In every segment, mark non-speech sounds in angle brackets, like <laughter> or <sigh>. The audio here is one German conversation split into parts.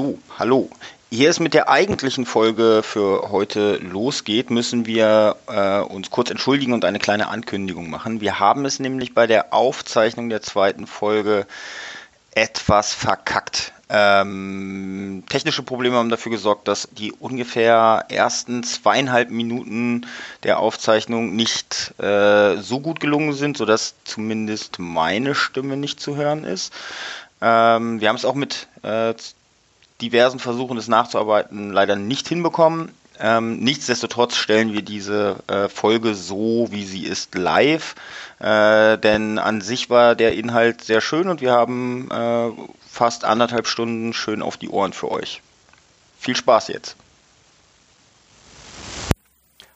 So, hallo. Ehe es mit der eigentlichen Folge für heute losgeht, müssen wir äh, uns kurz entschuldigen und eine kleine Ankündigung machen. Wir haben es nämlich bei der Aufzeichnung der zweiten Folge etwas verkackt. Ähm, technische Probleme haben dafür gesorgt, dass die ungefähr ersten zweieinhalb Minuten der Aufzeichnung nicht äh, so gut gelungen sind, sodass zumindest meine Stimme nicht zu hören ist. Ähm, wir haben es auch mit äh, diversen Versuchen, es nachzuarbeiten, leider nicht hinbekommen. Ähm, nichtsdestotrotz stellen wir diese äh, Folge so, wie sie ist, live. Äh, denn an sich war der Inhalt sehr schön und wir haben äh, fast anderthalb Stunden schön auf die Ohren für euch. Viel Spaß jetzt.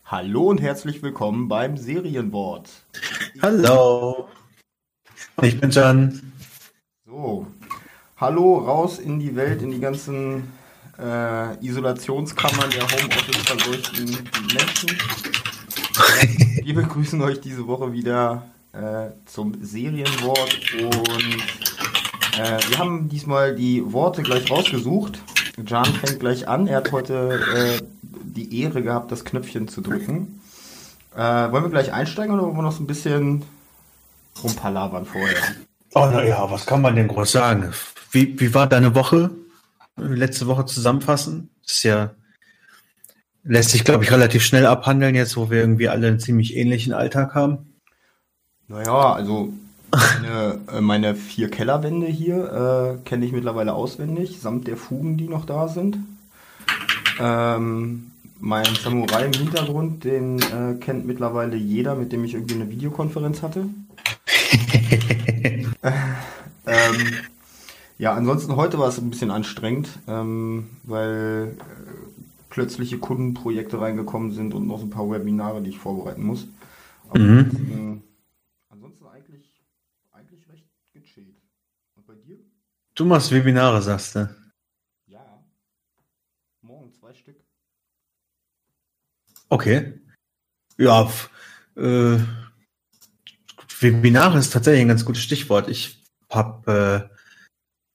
Hallo und herzlich willkommen beim Serienwort. Hallo. Ich bin Jan. So, hallo raus in die Welt, in die ganzen äh, Isolationskammern der Homeoffice verseuchten Menschen. Wir begrüßen euch diese Woche wieder äh, zum Serienwort und äh, wir haben diesmal die Worte gleich rausgesucht. Jan fängt gleich an. Er hat heute äh, die Ehre gehabt, das Knöpfchen zu drücken. Äh, wollen wir gleich einsteigen oder wollen wir noch so ein bisschen rumpalavern vorher? Oh, naja, was kann man denn groß sagen? Wie, wie war deine Woche? Letzte Woche zusammenfassen? Das ist ja, lässt sich, glaube ich, relativ schnell abhandeln, jetzt wo wir irgendwie alle einen ziemlich ähnlichen Alltag haben. Naja, also meine, äh, meine vier Kellerwände hier äh, kenne ich mittlerweile auswendig, samt der Fugen, die noch da sind. Ähm, mein Samurai im Hintergrund, den äh, kennt mittlerweile jeder, mit dem ich irgendwie eine Videokonferenz hatte. <laughs> ähm, ja, ansonsten heute war es ein bisschen anstrengend, ähm, weil äh, plötzliche Kundenprojekte reingekommen sind und noch so ein paar Webinare, die ich vorbereiten muss. Aber Mhm. ansonsten, ansonsten eigentlich, eigentlich recht gechillt. Und bei dir? Du machst Webinare, sagst du. Ja. Morgen zwei Stück. Okay. Ja, äh, Webinare ist tatsächlich ein ganz gutes Stichwort. Ich habe äh,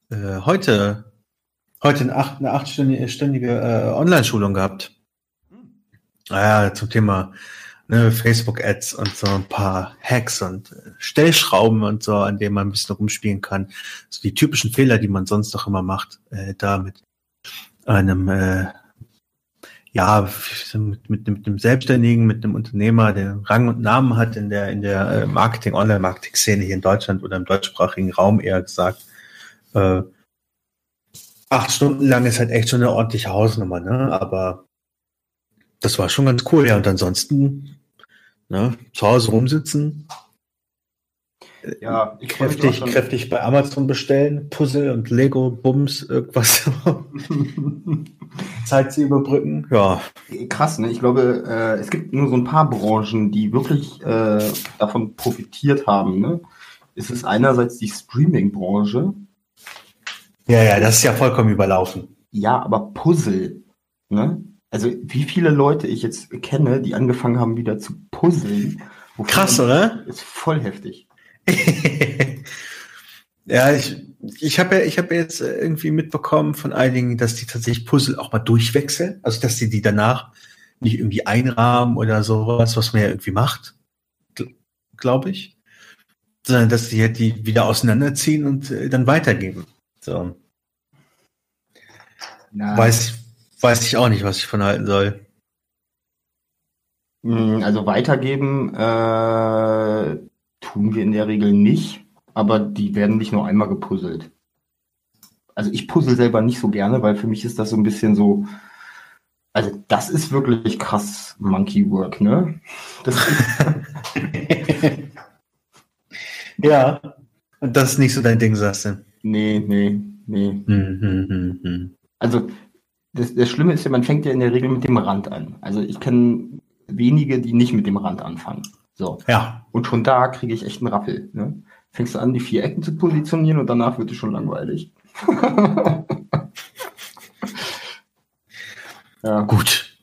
äh, heute, heute eine, acht, eine achtstündige äh, Online-Schulung gehabt. Hm. Ja, zum Thema ne, Facebook-Ads und so ein paar Hacks und äh, Stellschrauben und so, an denen man ein bisschen rumspielen kann. So die typischen Fehler, die man sonst doch immer macht, äh, da mit einem äh, ja, mit, mit, mit einem Selbstständigen, mit einem Unternehmer, der Rang und Namen hat in der, in der äh, Marketing, Online-Marketing-Szene hier in Deutschland oder im deutschsprachigen Raum eher gesagt. Äh, acht Stunden lang ist halt echt schon eine ordentliche Hausnummer, ne? Aber das war schon ganz cool, ja. Und ansonsten, ne, zu Hause rumsitzen, Ja, kräftig, kräftig bei Amazon bestellen, Puzzle und Lego, Bums, irgendwas. <laughs> Zeit zu überbrücken. Ja. Krass, ne? Ich glaube, äh, es gibt nur so ein paar Branchen, die wirklich äh, davon profitiert haben. Ne? Es ist einerseits die Streaming-Branche, Ja, ja, das ist ja vollkommen überlaufen. ja, aber Puzzle. Ne? Also wie viele Leute ich jetzt kenne, die angefangen haben, wieder zu puzzeln. Krass, oder? Ist voll heftig. <laughs> ja, ich, ich habe ja, ich habe jetzt äh, irgendwie mitbekommen von einigen, dass die tatsächlich Puzzle auch mal durchwechseln. Also, dass die die danach nicht irgendwie einrahmen oder sowas, was man ja irgendwie macht, glaube ich. Sondern, dass die halt die wieder auseinanderziehen und äh, dann weitergeben. So. Na, Weiß, weiß ich auch nicht, was ich von halten soll. mh, Also weitergeben äh, tun wir in der Regel nicht, aber die werden nicht nur einmal gepuzzelt. Also ich puzzle selber nicht so gerne, weil für mich ist das so ein bisschen so, also das ist wirklich krass Monkey Work, ne? <laughs> Ja. Und das ist nicht so dein Ding, sagst du. Nee, nee, nee. Hm, hm, hm, hm. Also das, das Schlimme ist ja, man fängt ja in der Regel mit dem Rand an. Also ich kenne wenige, die nicht mit dem Rand anfangen. So. Ja. Und schon da kriege ich echt einen Rappel. Ne? Fängst du an, die vier Ecken zu positionieren und danach wird es schon langweilig. <laughs> ja, Gut.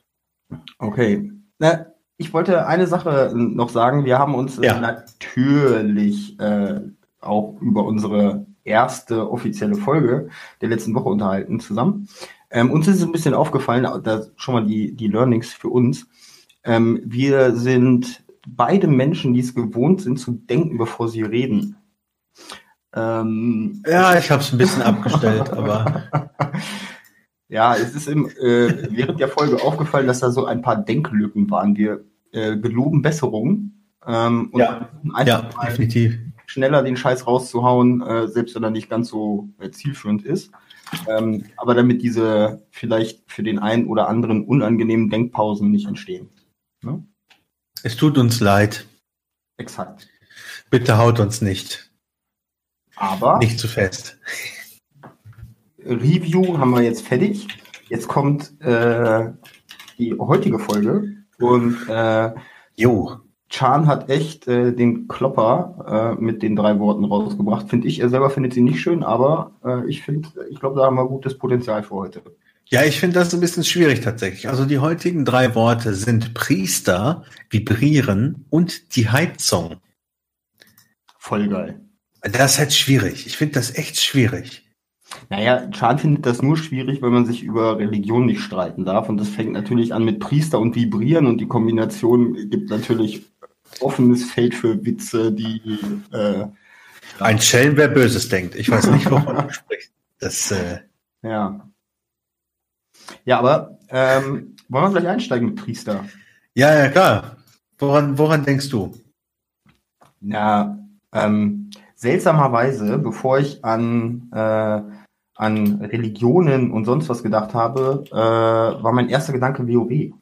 okay. Na, ich wollte eine Sache noch sagen. Wir haben uns äh, Ja. natürlich äh, auch über unsere erste offizielle Folge der letzten Woche unterhalten zusammen. Ähm, uns ist es ein bisschen aufgefallen, da schon mal die, die Learnings für uns. Ähm, wir sind beide Menschen, die es gewohnt sind zu denken, bevor sie reden. Ähm, ja, ich habe es ein bisschen abgestellt, aber. <laughs> Ja, es ist im, äh, während der Folge aufgefallen, dass da so ein paar Denklücken waren. Wir äh, geloben Besserungen. Ähm, ja, ja definitiv. Schneller den Scheiß rauszuhauen, äh, selbst wenn er nicht ganz so äh, zielführend ist. Ähm, aber damit diese vielleicht für den einen oder anderen unangenehmen Denkpausen nicht entstehen. Ne? Es tut uns leid. Exakt. Bitte haut uns nicht. Aber. Nicht zu fest. Review haben wir jetzt fertig. Jetzt kommt äh, die heutige Folge und äh, jo. Chan hat echt äh, den Klopper äh, mit den drei Worten rausgebracht. Finde ich, er selber findet sie nicht schön, aber äh, ich finde, ich glaube, da haben wir gutes Potenzial für heute. Ja, ich finde das ein bisschen schwierig tatsächlich. Also die heutigen drei Worte sind Priester, Vibrieren und die Heizung. Voll geil. Das ist halt schwierig. Ich finde das echt schwierig. Naja, Chan findet das nur schwierig, weil man sich über Religion nicht streiten darf. Und das fängt natürlich an mit Priester und Vibrieren und die Kombination gibt natürlich offenes Feld für Witze, die äh, ein Schelm, wer Böses denkt. Ich weiß nicht, wovon du <laughs> sprichst. Das, äh, ja. Ja, aber ähm, wollen wir gleich einsteigen mit Priester? Ja, ja, klar. Woran, woran denkst du? Na, ähm, seltsamerweise, bevor ich an, äh, an Religionen und sonst was gedacht habe, äh, war mein erster Gedanke WoW.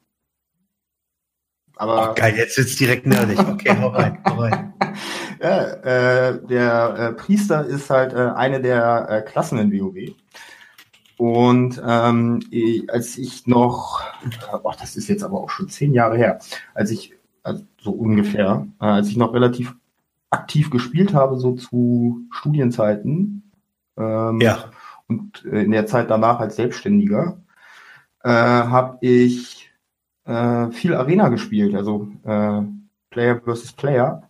Aber oh, geil, jetzt wird's direkt nerdig. Okay, hau rein, hau rein. <laughs> ja, äh, der äh, Priester ist halt äh, eine der äh, Klassen in WoW. Und ähm, als ich noch, oh, das ist jetzt aber auch schon zehn Jahre her, als ich, also so ungefähr, äh, als ich noch relativ aktiv gespielt habe, so zu Studienzeiten. Ähm, ja. Und in der Zeit danach als Selbstständiger äh, habe ich äh, viel Arena gespielt, also äh, Player versus Player.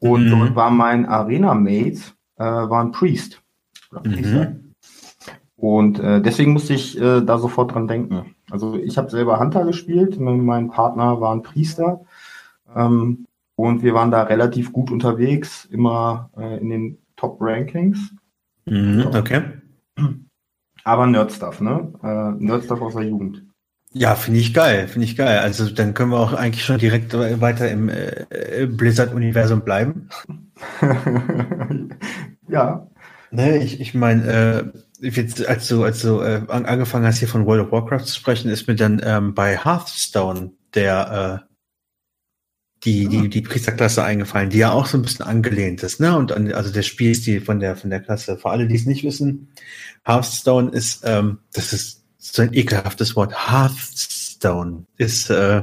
Und mhm. dort war mein Arena-Mate, äh, war ein Priest. Mhm. Und äh, deswegen musste ich äh, da sofort dran denken. Also ich habe selber Hunter gespielt, mein Partner war ein Priester ähm, und wir waren da relativ gut unterwegs, immer äh, in den Top-Rankings. Mhm, okay. Aber Nerdstuff, ne? Äh, Nerdstuff aus der Jugend. Ja, finde ich geil, finde ich geil. Also dann können wir auch eigentlich schon direkt weiter im äh, Blizzard-Universum bleiben. <laughs> ja. Ne, ich, ich meine, äh, jetzt, als du, als du äh, angefangen hast, hier von World of Warcraft zu sprechen, ist mir dann ähm, bei Hearthstone der äh, die, die, die Priesterklasse eingefallen, die ja auch so ein bisschen angelehnt ist, ne? Und an, also der Spielstil von der von der Klasse. Für alle, die es nicht wissen, Hearthstone ist, ähm, das ist so ein ekelhaftes Wort. Hearthstone ist äh,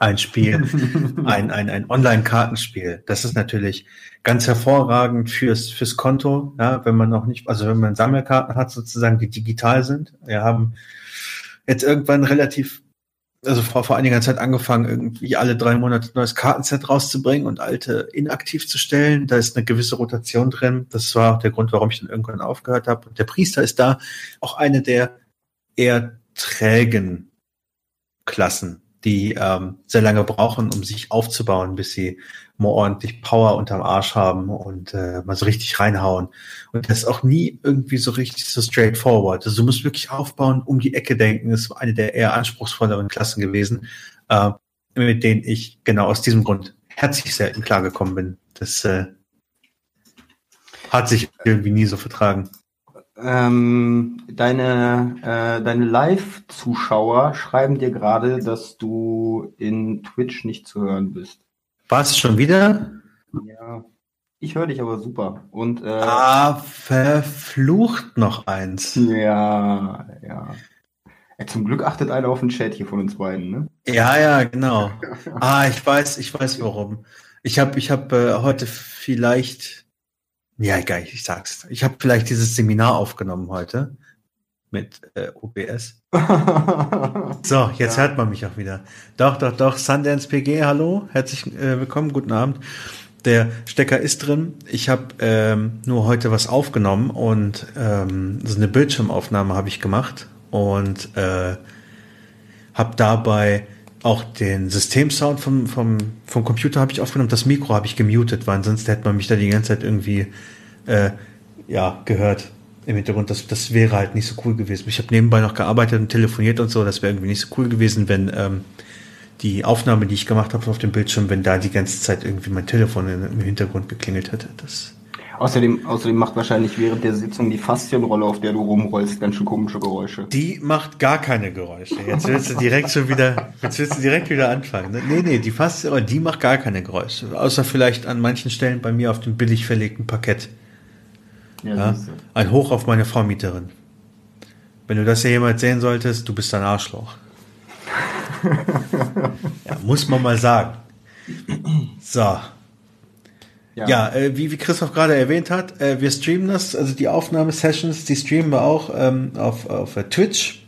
ein Spiel, <laughs> ein, ein, ein Online-Kartenspiel. Das ist natürlich ganz hervorragend fürs, fürs Konto, ja, wenn man noch nicht, also wenn man Sammelkarten hat, sozusagen, die digital sind. Wir haben jetzt irgendwann relativ, also vor, vor einiger Zeit angefangen, irgendwie alle drei Monate ein neues Kartenset rauszubringen und alte inaktiv zu stellen. Da ist eine gewisse Rotation drin. Das war auch der Grund, warum ich dann irgendwann aufgehört habe. Und der Priester ist da auch eine der eher trägen Klassen die ähm, sehr lange brauchen, um sich aufzubauen, bis sie mal ordentlich Power unterm Arsch haben und äh, mal so richtig reinhauen. Und das ist auch nie irgendwie so richtig so straightforward. Also du musst wirklich aufbauen, um die Ecke denken. Das war eine der eher anspruchsvolleren Klassen gewesen, äh, mit denen ich genau aus diesem Grund herzlich selten klargekommen bin. Das äh, hat sich irgendwie nie so vertragen. Ähm, deine äh, deine Live-Zuschauer schreiben dir gerade, dass du in Twitch nicht zu hören bist. Was schon wieder? Ja. Ich höre dich aber super. Und äh, ah, verflucht noch eins. Ja, ja. Zum Glück achtet einer auf den Chat hier von uns beiden, ne? Ja, ja, genau. ah, ich weiß, ich weiß warum. Ich habe ich hab, äh, heute vielleicht ja, geil, ich sag's. Ich habe vielleicht dieses Seminar aufgenommen heute mit äh, OBS. <laughs> so, jetzt ja. hört man mich auch wieder. Doch, doch, doch. Sundance PG, hallo, herzlich äh, willkommen, guten Abend. Der Stecker ist drin. Ich habe ähm, nur heute was aufgenommen und ähm, so eine Bildschirmaufnahme habe ich gemacht und äh, habe dabei auch den Systemsound vom, vom, vom Computer habe ich aufgenommen. Das Mikro habe ich gemutet, weil ansonsten hätte man mich da die ganze Zeit irgendwie äh, ja, gehört im Hintergrund. Das, das wäre halt nicht so cool gewesen. Ich habe nebenbei noch gearbeitet und telefoniert und so. Das wäre irgendwie nicht so cool gewesen, wenn ähm, die Aufnahme, die ich gemacht habe auf dem Bildschirm, wenn da die ganze Zeit irgendwie mein Telefon im Hintergrund geklingelt hätte. Das Außerdem, außerdem macht wahrscheinlich während der Sitzung die Faszienrolle, auf der du rumrollst, ganz schön komische Geräusche. Die macht gar keine Geräusche. Jetzt willst du direkt schon wieder, jetzt willst du direkt wieder anfangen. Ne? Nee, nee, die Faszienrolle, die macht gar keine Geräusche. Außer vielleicht an manchen Stellen bei mir auf dem billig verlegten Parkett. Ja, ja? Ein Hoch auf meine Vormieterin. Wenn du das ja jemals sehen solltest, du bist ein Arschloch. <laughs> ja, muss man mal sagen. So. Ja, ja äh, wie, wie Christoph gerade erwähnt hat, äh, wir streamen das, also die Aufnahmesessions, die streamen wir auch ähm, auf, auf uh, Twitch.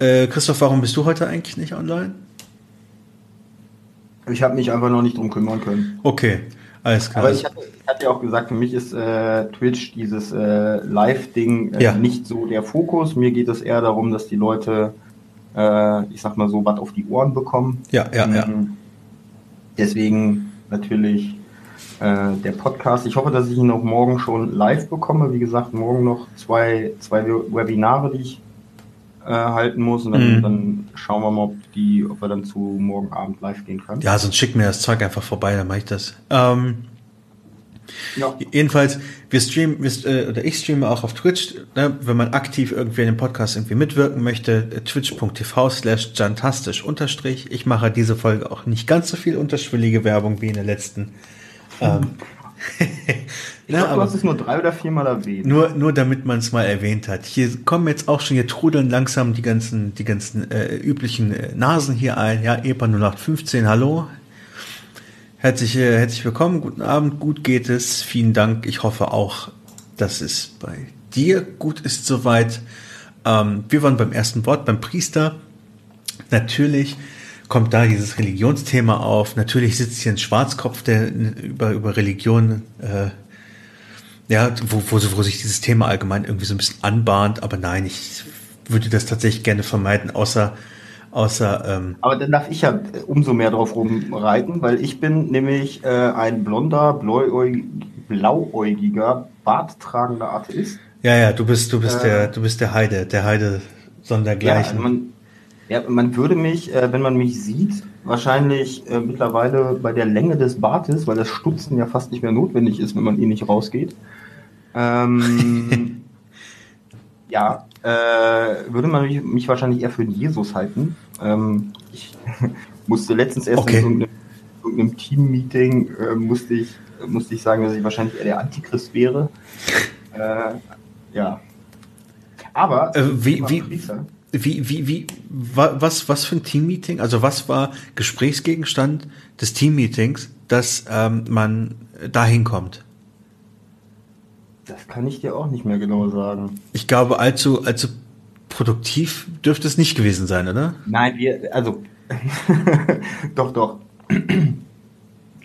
Äh, Christoph, warum bist du heute eigentlich nicht online? Ich habe mich einfach noch nicht drum kümmern können. Okay, alles klar. Aber ich hatte, ich hatte ja auch gesagt, für mich ist äh, Twitch dieses äh, Live-Ding äh, ja. nicht so der Fokus. Mir geht es eher darum, dass die Leute, äh, ich sag mal so, was auf die Ohren bekommen. Ja, ja, ja. Ähm, deswegen natürlich äh, der Podcast. Ich hoffe, dass ich ihn auch morgen schon live bekomme. Wie gesagt, morgen noch zwei, zwei Webinare, die ich äh, halten muss. Und dann, mhm. dann, schauen wir mal, ob, die, ob wir dann zu morgen Abend live gehen können. Ja, sonst schick mir das Zeug einfach vorbei, dann mache ich das. Ähm, ja. Jedenfalls, wir streamen, wir, äh, oder ich streame auch auf Twitch, ne, wenn man aktiv irgendwie in dem Podcast irgendwie mitwirken möchte, äh, twitch.tv slash jantastisch unterstrich. Ich mache diese Folge auch nicht ganz so viel unterschwellige Werbung wie in der letzten. Ähm, <laughs> ich glaube, du hast es nur drei oder viermal erwähnt. Nur, nur damit man es mal erwähnt hat. Hier kommen jetzt auch schon, hier trudeln langsam die ganzen, die ganzen äh, üblichen äh, Nasen hier ein. Ja, EPA 0815, hallo. Herzlich, äh, herzlich willkommen, guten Abend, gut geht es. Vielen Dank. Ich hoffe auch, dass es bei dir gut ist soweit. Ähm, wir waren beim ersten Wort, beim Priester. Natürlich kommt da dieses Religionsthema auf. Natürlich sitzt hier ein Schwarzkopf, der über, über Religion, äh, ja, wo, wo, wo sich dieses Thema allgemein irgendwie so ein bisschen anbahnt. Aber nein, ich würde das tatsächlich gerne vermeiden, außer Außer, ähm Aber dann darf ich ja umso mehr drauf rumreiten, weil ich bin nämlich äh, ein blonder, blauäugig, blauäugiger, barttragender Atheist. Ja, ja, du bist, du bist äh, der, du bist der Heide, der Heide sondergleichen. Ja, man, ja, man würde mich, äh, wenn man mich sieht, wahrscheinlich äh, mittlerweile bei der Länge des Bartes, weil das Stutzen ja fast nicht mehr notwendig ist, wenn man eh nicht rausgeht. Ähm, <laughs> ja, äh, würde man mich, mich, wahrscheinlich eher für Jesus halten. Ähm, ich <laughs> musste letztens erst okay. in irgendeinem, irgendeinem Team-Meeting äh, musste, ich, musste ich sagen, dass ich wahrscheinlich eher der Antichrist wäre. <laughs> Äh, ja. Aber äh, wie, wie, wie, wie, wie, was, was für ein Team-Meeting? Also was war Gesprächsgegenstand des Team-Meetings, dass ähm, man dahin kommt? Das kann ich dir auch nicht mehr genau sagen. Ich glaube, allzu, allzu produktiv dürfte es nicht gewesen sein, oder? Nein, wir, also, <laughs> doch, doch.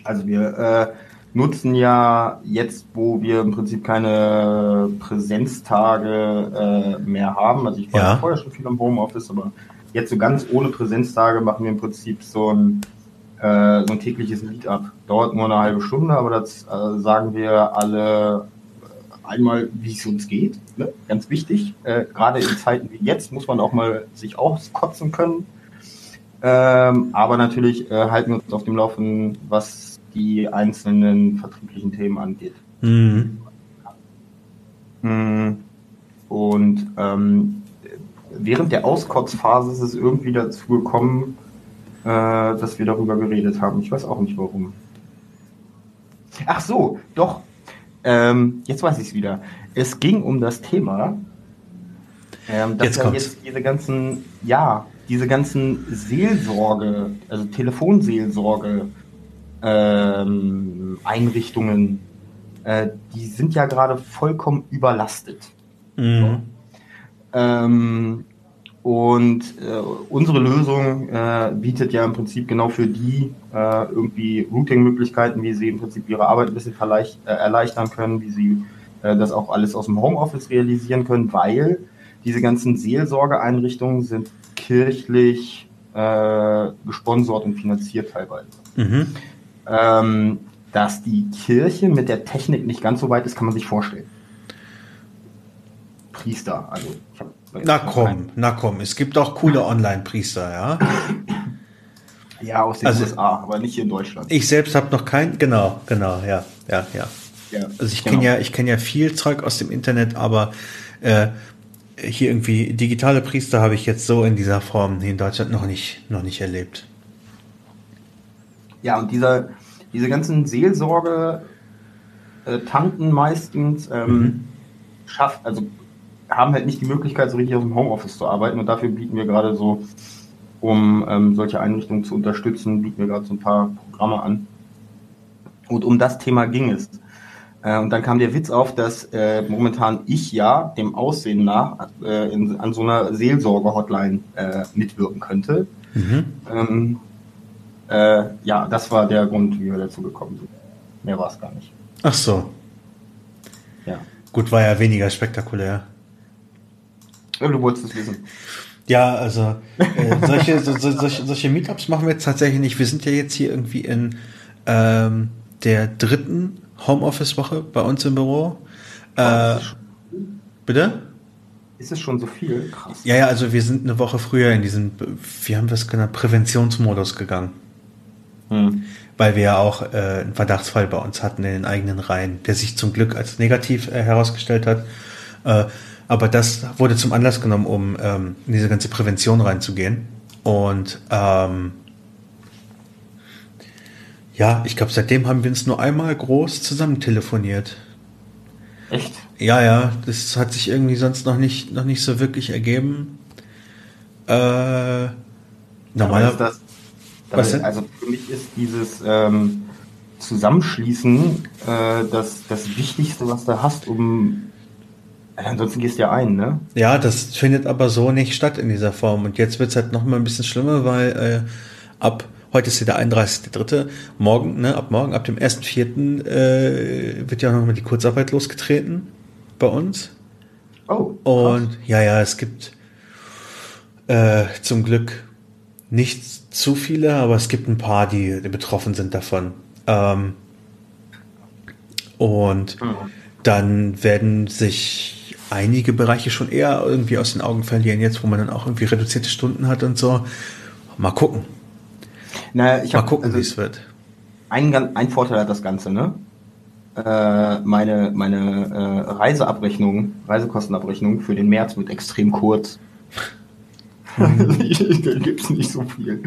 Also wir äh, nutzen ja jetzt, wo wir im Prinzip keine Präsenztage äh, mehr haben. Also ich war ja. vorher schon viel am Homeoffice, aber jetzt so ganz ohne Präsenztage machen wir im Prinzip so ein, äh, so ein tägliches Meetup. Dauert nur eine halbe Stunde, aber das äh, sagen wir alle einmal, wie es uns geht, ne? ganz wichtig. Äh, Gerade in Zeiten wie jetzt muss man auch mal sich auskotzen können. Ähm, aber natürlich äh, halten wir uns auf dem Laufen, was die einzelnen vertrieblichen Themen angeht. Mhm. Mm. Und ähm, während der Auskotzphase ist es irgendwie dazu gekommen, äh, dass wir darüber geredet haben. Ich weiß auch nicht warum. Ach so, doch, ähm, jetzt weiß ich es wieder. Es ging um das Thema, ähm, dass jetzt, ja jetzt diese ganzen, ja, diese ganzen Seelsorge, also Telefonseelsorge ähm, Einrichtungen, äh, die sind ja gerade vollkommen überlastet. Mhm. So. Ähm, Und äh, unsere Lösung äh, bietet ja im Prinzip genau für die äh, irgendwie Routing-Möglichkeiten, wie sie im Prinzip ihre Arbeit ein bisschen äh, erleichtern können, wie sie äh, das auch alles aus dem Homeoffice realisieren können, weil diese ganzen Seelsorgeeinrichtungen sind kirchlich gesponsert und finanziert teilweise. Mhm. Ähm, dass die Kirche mit der Technik nicht ganz so weit ist, kann man sich vorstellen. Priester, also ich habe na komm, na komm, es gibt auch coole Online-Priester, ja. Ja, aus den also, USA, aber nicht hier in Deutschland. Ich selbst habe noch kein, genau, genau, ja, ja, ja. ja also ich genau. kenne ja, ich kenne ja viel Zeug aus dem Internet, aber äh, hier irgendwie digitale Priester habe ich jetzt so in dieser Form hier in Deutschland noch nicht, noch nicht erlebt. Ja, und dieser, diese ganzen Seelsorge, äh, Tanten meistens, ähm, mhm. schafft, also haben halt nicht die Möglichkeit, so richtig aus dem Homeoffice zu arbeiten und dafür bieten wir gerade so, um ähm, solche Einrichtungen zu unterstützen, bieten wir gerade so ein paar Programme an. Und um das Thema ging es. Äh, und dann kam der Witz auf, dass äh, momentan ich ja dem Aussehen nach äh, in, an so einer Seelsorge-Hotline äh, mitwirken könnte. Mhm. Ähm, äh, ja, das war der Grund, wie wir dazu gekommen sind. Mehr war es gar nicht. Ach so. Ja. Gut, war ja weniger spektakulär. Du wolltest es wissen. Ja, also äh, solche, so, so, solche, solche Meetups machen wir jetzt tatsächlich nicht. Wir sind ja jetzt hier irgendwie in ähm, der dritten Homeoffice-Woche bei uns im Büro. Äh, bitte? Ist es schon so viel? Krass. Ja, ja, also wir sind eine Woche früher in diesen, wie haben wir es genannt, Präventionsmodus gegangen. Hm. Weil wir ja auch äh, einen Verdachtsfall bei uns hatten in den eigenen Reihen, der sich zum Glück als negativ äh, herausgestellt hat. Äh, aber das wurde zum Anlass genommen, um ähm, in diese ganze Prävention reinzugehen. Und ähm, ja, ich glaube, seitdem haben wir uns nur einmal groß zusammen telefoniert. Echt? Ja, ja, das hat sich irgendwie sonst noch nicht, noch nicht so wirklich ergeben. Äh, normalerweise. Das, was denn? Also für mich ist dieses ähm, Zusammenschließen äh, das, das Wichtigste, was du hast, um Ansonsten gehst du ja ein, ne? Ja, das findet aber so nicht statt in dieser Form. Und jetzt wird es halt noch mal ein bisschen schlimmer, weil äh, ab heute ist ja der 31.3. Morgen, ne, ab morgen, ab dem 1.4. Äh, wird ja noch mal die Kurzarbeit losgetreten bei uns. Oh. Krass. Und ja, ja, es gibt äh, zum Glück nicht zu viele, aber es gibt ein paar, die, die betroffen sind davon. Ähm, und mhm. dann werden sich einige Bereiche schon eher irgendwie aus den Augen verlieren, jetzt wo man dann auch irgendwie reduzierte Stunden hat und so. Mal gucken. Naja, ich Mal hab, gucken, also, wie es wird. Ein, ein Vorteil hat das Ganze, ne? Äh, meine meine äh, Reiseabrechnung, Reisekostenabrechnung für den März wird extrem kurz. <laughs> da gibt es nicht so viel.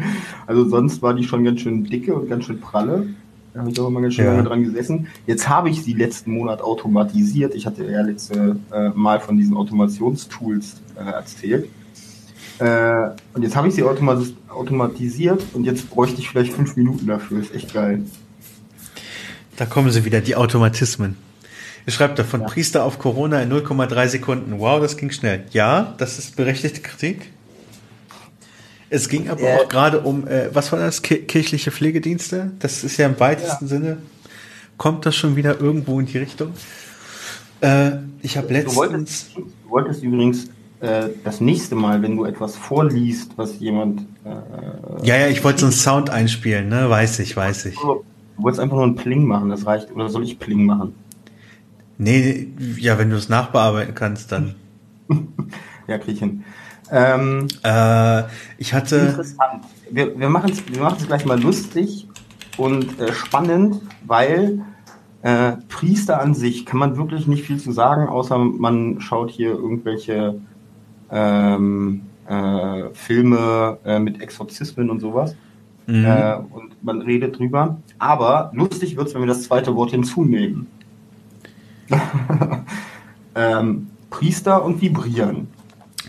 Also sonst war die schon ganz schön dicke und ganz schön pralle. Da habe ich auch immer ganz schön ja. lange dran gesessen. Jetzt habe ich sie letzten Monat automatisiert. Ich hatte ja letzte äh, Mal von diesen Automationstools äh, erzählt. Äh, und jetzt habe ich sie automatis automatisiert und jetzt bräuchte ich vielleicht fünf Minuten dafür. Ist echt geil. Da kommen sie wieder, die Automatismen. Ihr schreibt da von ja. Priester auf Corona in 0,3 Sekunden. Wow, das ging schnell. Ja, das ist berechtigte Kritik. Es ging aber äh, auch gerade um, äh, was war das? kirchliche Pflegedienste? Das ist ja im weitesten ja. Sinne. Kommt das schon wieder irgendwo in die Richtung? Äh, ich habe letztens. Du wolltest, du wolltest übrigens äh, das nächste Mal, wenn du etwas vorliest, was jemand. Äh, ja, ja, ich wollte so einen Sound einspielen, ne? Weiß ich, weiß ich. Du wolltest einfach nur einen Pling machen, das reicht. Oder soll ich Pling machen? Nee, ja, wenn du es nachbearbeiten kannst, dann. <laughs> ja, krieg ich hin. Ähm, äh, ich hatte. Interessant. Wir, wir machen es wir gleich mal lustig und äh, spannend, weil äh, Priester an sich kann man wirklich nicht viel zu sagen, außer man schaut hier irgendwelche ähm, äh, Filme äh, mit Exorzismen und sowas. Mhm. Äh, und man redet drüber. Aber lustig wird es, wenn wir das zweite Wort hinzunehmen. <laughs> ähm, Priester und Vibrieren.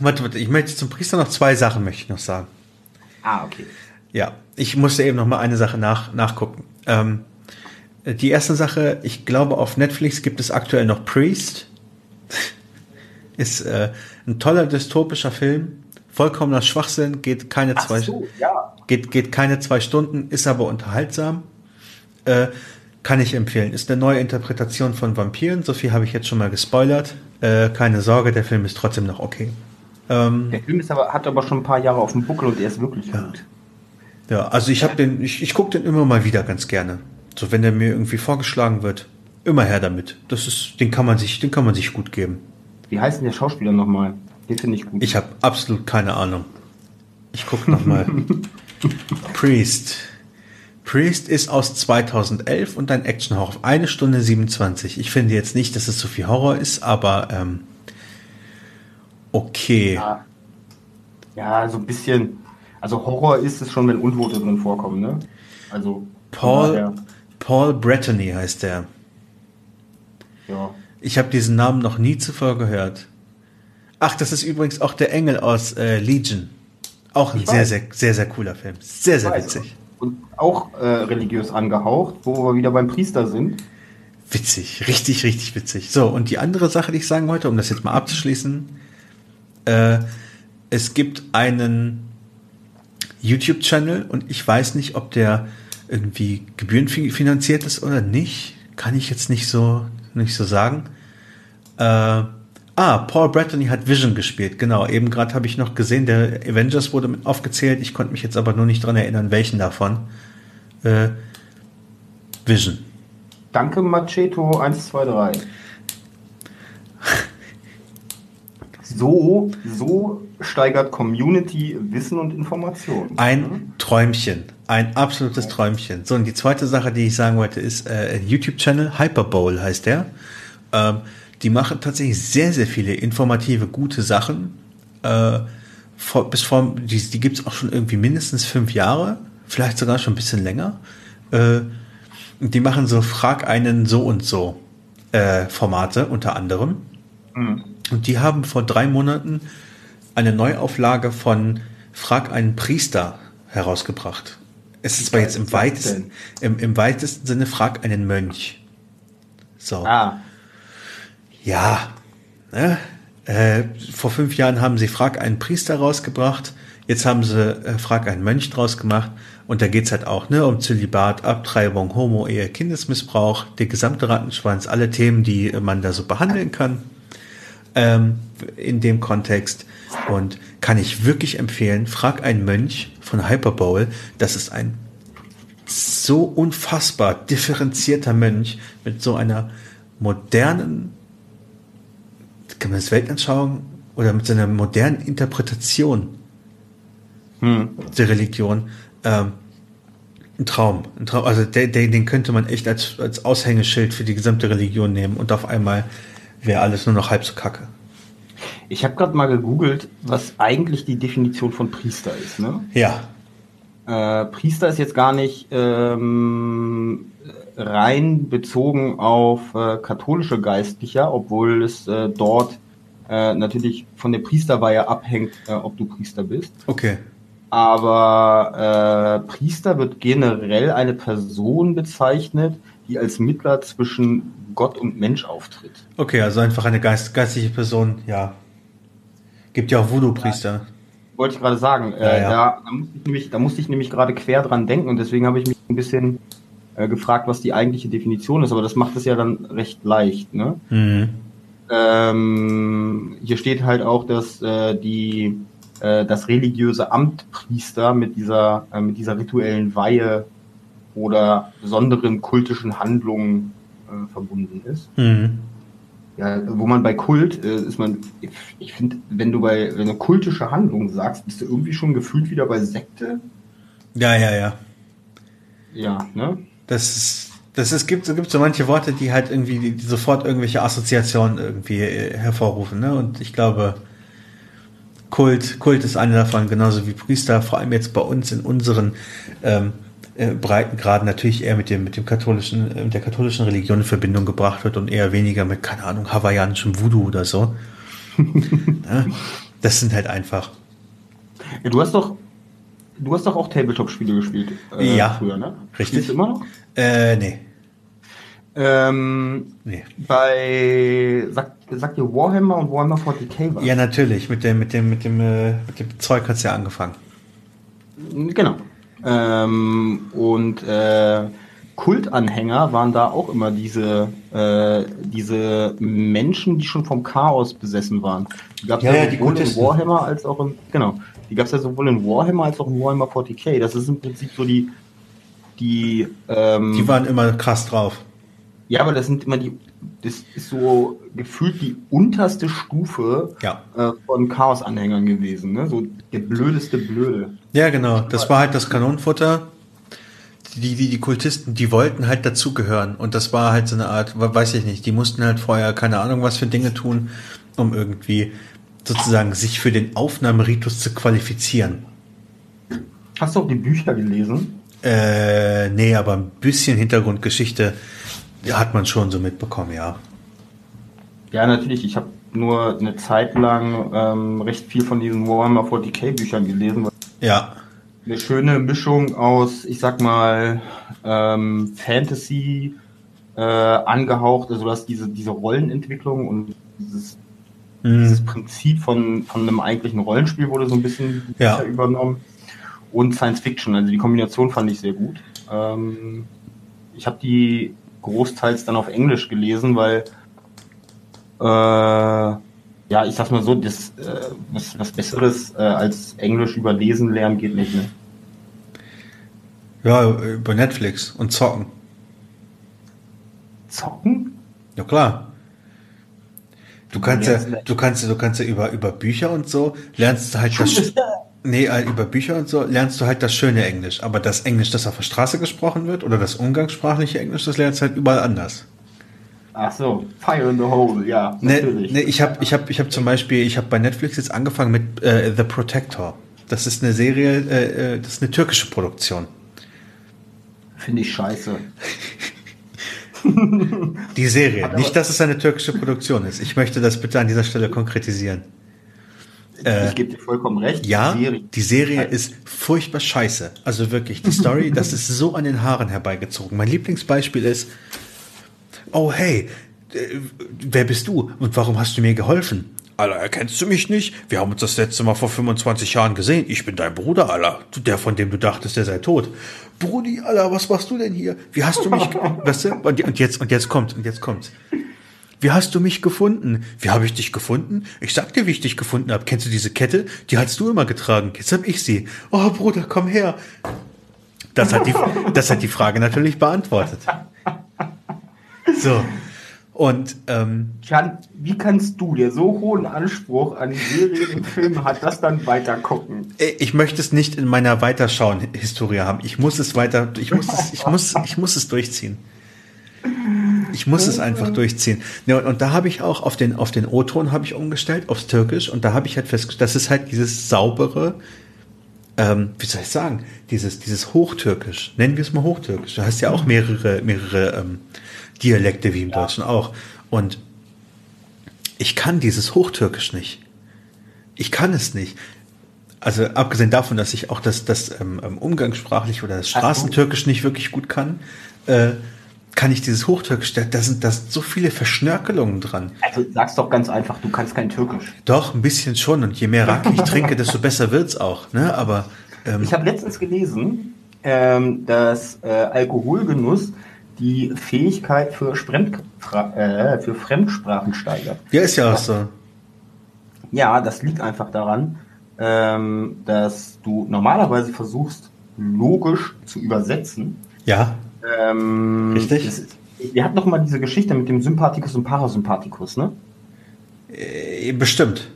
Warte, warte, ich möchte zum Priester noch zwei Sachen möchte ich noch sagen. Ah, okay. Ja, ich musste eben noch mal eine Sache nach, nachgucken. Ähm, die erste Sache, ich glaube, auf Netflix gibt es aktuell noch Priest. <laughs> Ist äh, ein toller dystopischer Film Vollkommener Schwachsinn, geht keine Ach zwei, so, ja. geht, geht keine zwei Stunden, ist aber unterhaltsam. Äh, kann ich empfehlen. Ist eine neue Interpretation von Vampiren. So viel habe ich jetzt schon mal gespoilert. Äh, keine Sorge, der Film ist trotzdem noch okay. Ähm, Der Film ist aber, hat aber schon ein paar Jahre auf dem Buckel und er ist wirklich Ja. gut. ja, also ich habe den, ich, ich gucke den immer mal wieder ganz gerne. So wenn der mir irgendwie vorgeschlagen wird, immer her damit. Das ist, den kann man sich, den kann man sich gut geben. Wie heißt denn der Schauspieler nochmal? Den finde ich gut. Ich habe absolut keine Ahnung. Ich gucke nochmal. <laughs> Priest. Priest ist aus 2011 und ein Action-Horror eine Stunde 27. Ich finde jetzt nicht, dass es so viel Horror ist, aber ähm, okay. ja. ja, so ein bisschen. Also Horror ist es schon, wenn Untote drin vorkommen, ne? Also. Paul, daher, Paul Brettany heißt der. Ja. Ich habe diesen Namen noch nie zuvor gehört. Ach, das ist übrigens auch der Engel aus äh, Legion. Auch ein Ich sehr, weiß. sehr, sehr, sehr cooler Film. Sehr, sehr witzig. Und auch äh, religiös angehaucht, wo wir wieder beim Priester sind. Witzig, richtig, richtig witzig. So, und die andere Sache, die ich sagen wollte, um das jetzt mal abzuschließen, äh, es gibt einen YouTube-Channel und ich weiß nicht, ob der irgendwie gebührenfinanziert ist oder nicht. Kann ich jetzt nicht so, nicht so sagen. Äh, ah, Paul Bettany hat Vision gespielt, genau. Eben gerade habe ich noch gesehen, der Avengers wurde mit aufgezählt. Ich konnte mich jetzt aber nur nicht dran erinnern, welchen davon. Äh, Vision. Danke, Macheto 123. <laughs> So, so steigert Community Wissen und Information. Ein Träumchen. Ein absolutes Träumchen. So, und die zweite Sache, die ich sagen wollte, ist äh, ein YouTube-Channel, Hyperbowl heißt der. Ähm, die machen tatsächlich sehr, sehr viele informative, gute Sachen. Äh, vor, bis vor, die, die gibt es auch schon irgendwie mindestens fünf Jahre, vielleicht sogar schon ein bisschen länger. Äh, die machen so Frag einen so und so äh, Formate unter anderem. Mhm. Und die haben vor drei Monaten eine Neuauflage von Frag einen Priester herausgebracht. Es ist zwar jetzt im weitesten, im, im weitesten Sinne Frag einen Mönch. So. Ah, Ja. Ne? Äh, vor fünf Jahren haben sie Frag einen Priester rausgebracht. Jetzt haben sie äh, Frag einen Mönch draus gemacht. Und da geht's halt auch ne, um Zölibat, Abtreibung, Homo-Ehe, Kindesmissbrauch, der gesamte Rattenschwanz, alle Themen, die äh, man da so behandeln kann ähm, in dem Kontext. Und kann ich wirklich empfehlen, Frag einen Mönch von Hyperbowl. Das ist ein so unfassbar differenzierter Mönch mit so einer modernen, kann man das Weltanschauung oder mit so einer modernen Interpretation hm. der Religion. Ähm, ein Traum, ein Traum. Also der, der, den könnte man echt als, als Aushängeschild für die gesamte Religion nehmen und auf einmal wäre alles nur noch halb so kacke. Ich habe gerade mal gegoogelt, was eigentlich die Definition von Priester ist. Ne? Ja, Äh, Priester ist jetzt gar nicht ähm, rein bezogen auf äh, katholische Geistlicher, obwohl es äh, dort äh, natürlich von der Priesterweihe abhängt, äh, ob du Priester bist. okay. Aber äh, Priester wird generell eine Person bezeichnet, die als Mittler zwischen Gott und Mensch auftritt. Okay, also einfach eine geist, geistliche Person, ja. Gibt ja auch Voodoo-Priester. Wollte ich gerade sagen. Ja, äh, ja. Da, da, musste ich nämlich, da musste ich nämlich gerade quer dran denken und deswegen habe ich mich ein bisschen äh, gefragt, was die eigentliche Definition ist. Aber das macht es ja dann recht leicht. Ne? Mhm. Ähm, hier steht halt auch, dass äh, die äh, das religiöse Amt Priester mit dieser äh, mit dieser rituellen Weihe oder besonderen kultischen Handlungen äh, verbunden ist. Mhm. Ja, wo man bei Kult äh, ist man, ich, ich finde, wenn du bei wenn du kultische Handlungen sagst, bist du irgendwie schon gefühlt wieder bei Sekte. Ja, ja, ja. Ja, ne? Das ist, das ist, gibt, es gibt so manche Worte, die halt irgendwie, die, die sofort irgendwelche Assoziationen irgendwie äh, hervorrufen, ne? Und ich glaube, Kult, Kult ist eine davon, genauso wie Priester, vor allem jetzt bei uns in unseren ähm, äh, Breitengraden natürlich eher mit dem, mit dem katholischen, äh, mit der katholischen Religion in Verbindung gebracht wird und eher weniger mit, keine Ahnung, hawaiianischem Voodoo oder so. <laughs> ne? Das sind halt einfach. Ja, du hast doch, du hast doch auch Tabletop-Spiele gespielt. äh, Ja, Früher, ne? richtig. Spielst du immer noch? Äh, nee. Ähm, Nee. bei, sagt, sagt ihr Warhammer und Warhammer 40k was? Ja, natürlich. Mit dem, mit dem, mit dem, äh, mit dem Zeug hat's ja angefangen. Genau. Ähm, und äh, Kultanhänger waren da auch immer diese, äh, diese Menschen, die schon vom Chaos besessen waren. Die gab es Ja, ja, ja, die sowohl in. Warhammer als auch in, genau, die gab es ja sowohl in Warhammer als auch in Warhammer 40k. Das ist im Prinzip so die, die, ähm, Die waren immer krass drauf. ja, aber das sind immer die, das ist so gefühlt die unterste Stufe Ja. äh, von Chaos-Anhängern gewesen, ne? So der blödeste Blöde. Ja, genau. Das war halt das Kanonenfutter. Die, die, die Kultisten, die wollten halt dazugehören. Und das war halt so eine Art, weiß ich nicht, die mussten halt vorher keine Ahnung was für Dinge tun, um irgendwie sozusagen sich für den Aufnahmeritus zu qualifizieren. Hast du auch die Bücher gelesen? Äh, nee, aber ein bisschen Hintergrundgeschichte hat man schon so mitbekommen, ja. Ja, natürlich. Ich habe nur eine Zeit lang ähm, recht viel von diesen Warhammer 40k Büchern gelesen. Ja, Eine schöne Mischung aus, ich sag mal, ähm, Fantasy äh, angehaucht, also du hast diese, diese Rollenentwicklung und dieses, Hm. dieses Prinzip von, von einem eigentlichen Rollenspiel wurde so ein bisschen Ja. Übernommen. Und Science Fiction, also die Kombination fand ich sehr gut. Ähm, ich habe die großteils dann auf Englisch gelesen, weil äh, ja, ich sag's mal so, das, äh, was, was Besseres äh, als Englisch über Lesen lernen geht nicht. Ne? ja, über Netflix und zocken. Zocken? Ja klar. Du kannst ja, du- kannst, ja- du kannst ja über, über Bücher und so lernst du halt das, <laughs> nee, äh, über Bücher und so lernst du halt das schöne Englisch. Aber das Englisch, das auf der Straße gesprochen wird oder das umgangssprachliche Englisch, das lernst du halt überall anders. Ach so, Fire in the Hole, ja, Nee, natürlich. nee, ich habe ich hab, ich hab zum Beispiel, ich habe bei Netflix jetzt angefangen mit äh, The Protector. Das ist eine Serie, äh, äh, das ist eine türkische Produktion. Finde ich scheiße. <laughs> Die Serie. Nicht, dass es eine türkische Produktion ist. Ich möchte das bitte an dieser Stelle konkretisieren. Äh, ich gebe dir vollkommen recht. Ja, die Serie- die Serie ist furchtbar scheiße. Also wirklich, die Story, <laughs> das ist so an den Haaren herbeigezogen. Mein Lieblingsbeispiel ist, oh hey, äh, wer bist du und warum hast du mir geholfen? Alter, erkennst du mich nicht? Wir haben uns das letzte Mal vor 25 Jahren gesehen. Ich bin dein Bruder, Alter. Der, von dem du dachtest, der sei tot. Brudi, Alter, was machst du denn hier? Wie hast du mich, <laughs> weißt du? Und, und jetzt, und jetzt kommt, und jetzt kommt's. Wie hast du mich gefunden? Wie habe ich dich gefunden? Ich sag dir, wie ich dich gefunden habe. Kennst du diese Kette? Die hast du immer getragen. Jetzt hab ich sie. Oh, Bruder, komm her. Das hat die, <laughs> das hat die Frage natürlich beantwortet. So. Und ähm, Jan, wie kannst du, der so hohen Anspruch an Serien und Filme hat, das dann weiter gucken? ich möchte es nicht in meiner Weiterschauen-Historie haben. Ich muss es weiter, ich muss es, ich muss, ich muss es durchziehen. Ich muss es einfach durchziehen. Ja, und, und da habe ich auch auf den, auf den O-Ton habe ich umgestellt, aufs Türkisch. Und da habe ich halt festgestellt, das ist halt dieses saubere, ähm, wie soll ich sagen, dieses, dieses Hochtürkisch. Nennen wir es mal Hochtürkisch. Du hast ja auch mehrere, mehrere ähm, Dialekte wie im Deutschen auch. Und ich kann dieses Hochtürkisch nicht. Ich kann es nicht. Also abgesehen davon, dass ich auch das, das ähm, ähm, umgangssprachlich oder das Straßentürkisch nicht wirklich gut kann, äh, kann ich dieses Hochtürkisch, da, da, sind, da sind so viele Verschnörkelungen dran. Also sag's doch ganz einfach, du kannst kein Türkisch. Doch, ein bisschen schon. Und je mehr Raki ich trinke, desto besser wird's auch. Ne? Aber ähm, Ich habe letztens gelesen, ähm, dass äh, Alkoholgenuss die Fähigkeit für, Fremdfra äh, für Fremdsprachen steigert. ja, ist ja auch so. Ja, das liegt einfach daran, ähm, dass du normalerweise versuchst, logisch zu übersetzen. Ja, Ähm, Richtig. das Wir hatten noch mal diese Geschichte mit dem Sympathikus und Parasympathikus, ne? äh, bestimmt.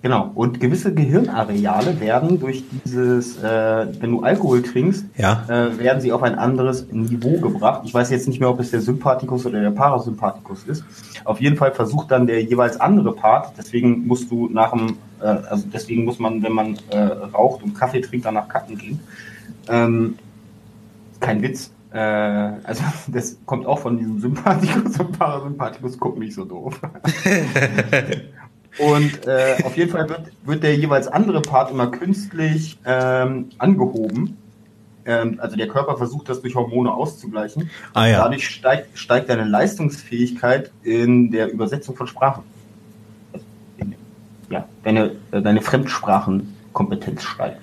Genau. Und gewisse Gehirnareale werden durch dieses, äh, wenn du Alkohol trinkst, Ja. äh, werden sie auf ein anderes Niveau gebracht. Ich weiß jetzt nicht mehr, ob es der Sympathikus oder der Parasympathikus ist. Auf jeden Fall versucht dann der jeweils andere Part. Deswegen musst du nach dem, äh, also deswegen muss man, wenn man äh, raucht und Kaffee trinkt, danach kacken gehen. Ähm, kein Witz. Äh, also <laughs> das kommt auch von diesem Sympathikus <laughs> und Parasympathikus. Guck nicht so doof. <laughs> Und äh, auf jeden Fall wird, wird der jeweils andere Part immer künstlich ähm, angehoben. ähm, also der Körper versucht das durch Hormone auszugleichen. Ah ja. Dadurch steigt, steigt deine Leistungsfähigkeit in der Übersetzung von Sprachen. Ja, deine, äh, deine Fremdsprachenkompetenz steigt.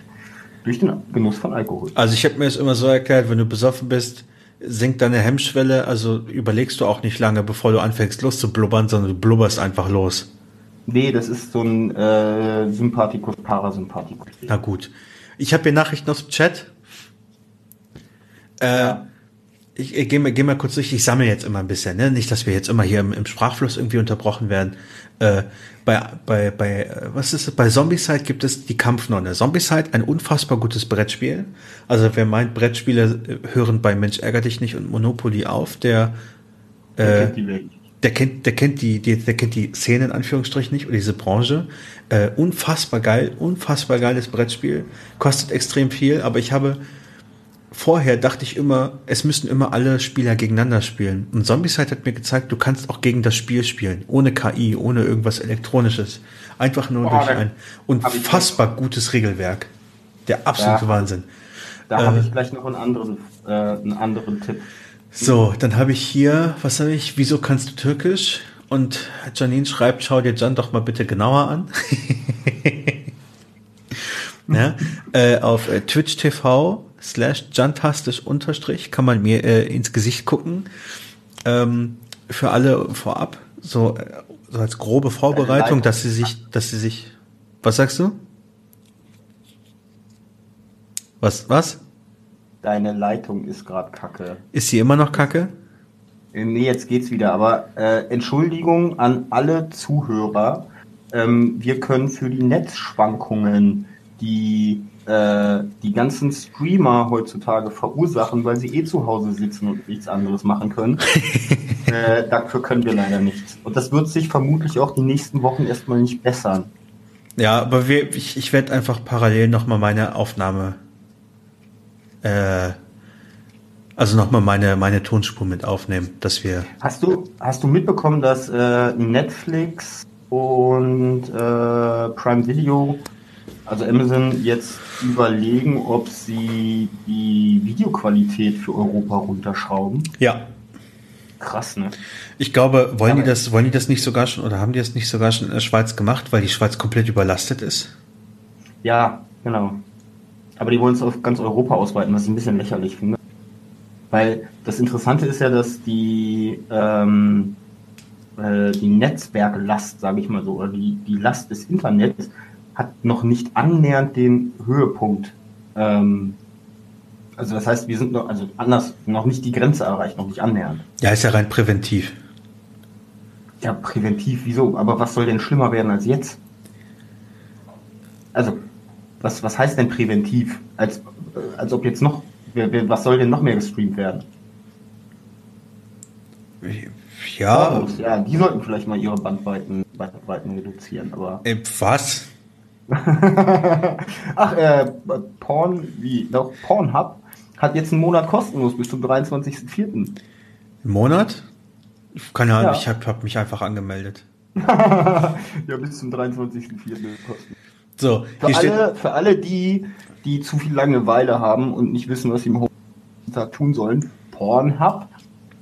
Durch den Genuss von Alkohol. Also ich habe mir das immer so erklärt, wenn du besoffen bist, sinkt deine Hemmschwelle, also überlegst du auch nicht lange, bevor du anfängst loszublubbern, sondern du blubberst einfach los. Nee, das ist so ein äh, Sympathikus, Parasympathikus. Na gut. Ich habe hier Nachrichten aus dem Chat. Äh, Ja. Ich, ich gehe mal, geh mal kurz durch, ich sammle jetzt immer ein bisschen, ne? Nicht, dass wir jetzt immer hier im, im Sprachfluss irgendwie unterbrochen werden. Äh, bei, bei, bei, äh, was ist es? Bei Zombieside gibt es die Kampfnonne. Zombieside, ein unfassbar gutes Brettspiel. Also wer meint, Brettspiele äh, hören bei Mensch ärger dich nicht und Monopoly auf, der, Der äh, kennt die Welt. der kennt, der kennt die, die, der kennt die Szene in Anführungsstrichen nicht oder diese Branche. Äh, unfassbar geil, unfassbar geiles Brettspiel. Kostet extrem viel, aber ich habe vorher dachte ich immer, es müssen immer alle Spieler gegeneinander spielen. Und Zombieside hat mir gezeigt, du kannst auch gegen das Spiel spielen, ohne KI, ohne irgendwas Elektronisches. Einfach nur Oh, durch ein unfassbar gutes Regelwerk. Der absolute Ja. Wahnsinn. Da äh, habe ich gleich noch einen anderen, äh, einen anderen Tipp. So, dann habe ich hier, was habe ich? Wieso kannst du Türkisch? Und Janine schreibt, schau dir Jan doch mal bitte genauer an. <laughs> ja, äh, auf äh, Twitch TV slash jantastisch unterstrich kann man mir äh, ins Gesicht gucken. Ähm, für alle vorab, so, äh, so als grobe Vorbereitung, Leitung. dass sie sich, dass sie sich, was sagst du? Was, was? Deine Leitung ist gerade kacke. Ist sie immer noch kacke? Äh, Nee, jetzt geht's wieder. Aber äh, Entschuldigung an alle Zuhörer. Ähm, wir können für die Netzschwankungen, die äh, die ganzen Streamer heutzutage verursachen, weil sie eh zu Hause sitzen und nichts anderes machen können, <laughs> äh, dafür können wir leider nichts. Und das wird sich vermutlich auch die nächsten Wochen erstmal nicht bessern. Ja, aber wir, ich, ich werde einfach parallel nochmal meine Aufnahme, äh, also nochmal meine, meine Tonspur mit aufnehmen, dass wir, Hast du, hast du mitbekommen, dass äh, Netflix und äh, Prime Video, also Amazon, jetzt überlegen, ob sie die Videoqualität für Europa runterschrauben? ja, Krass, ne? ich glaube, wollen Aber- die das, wollen die das nicht sogar schon, oder haben die das nicht sogar schon in der Schweiz gemacht, weil die Schweiz komplett überlastet ist? Ja, genau. Aber die wollen es auf ganz Europa ausweiten, was ich ein bisschen lächerlich finde. Weil das Interessante ist ja, dass die, ähm, äh, die Netzwerklast, sage ich mal so, oder die, die Last des Internets hat noch nicht annähernd den Höhepunkt. Ähm, also das heißt, wir sind noch, also anders, noch nicht die Grenze erreicht, noch nicht annähernd. Ja, ist ja rein präventiv. Ja, präventiv, wieso? Aber was soll denn schlimmer werden als jetzt? Also, was, was heißt denn präventiv? Als, äh, als ob jetzt noch, was soll denn noch mehr gestreamt werden? Ja, Pornos, ja, die sollten vielleicht mal ihre Bandweiten, Bandweiten reduzieren, aber. äh, was? <laughs> Ach, äh, Porn, wie, doch, Pornhub hat jetzt einen Monat kostenlos bis zum 23.04. Im Monat? Keine Ahnung, Ja. ich habe hab mich einfach angemeldet. <laughs> ja, bis zum 23.04. kostenlos. So, Für alle, für alle die, die zu viel Langeweile haben und nicht wissen, was sie im Homeoffice tun sollen, Pornhub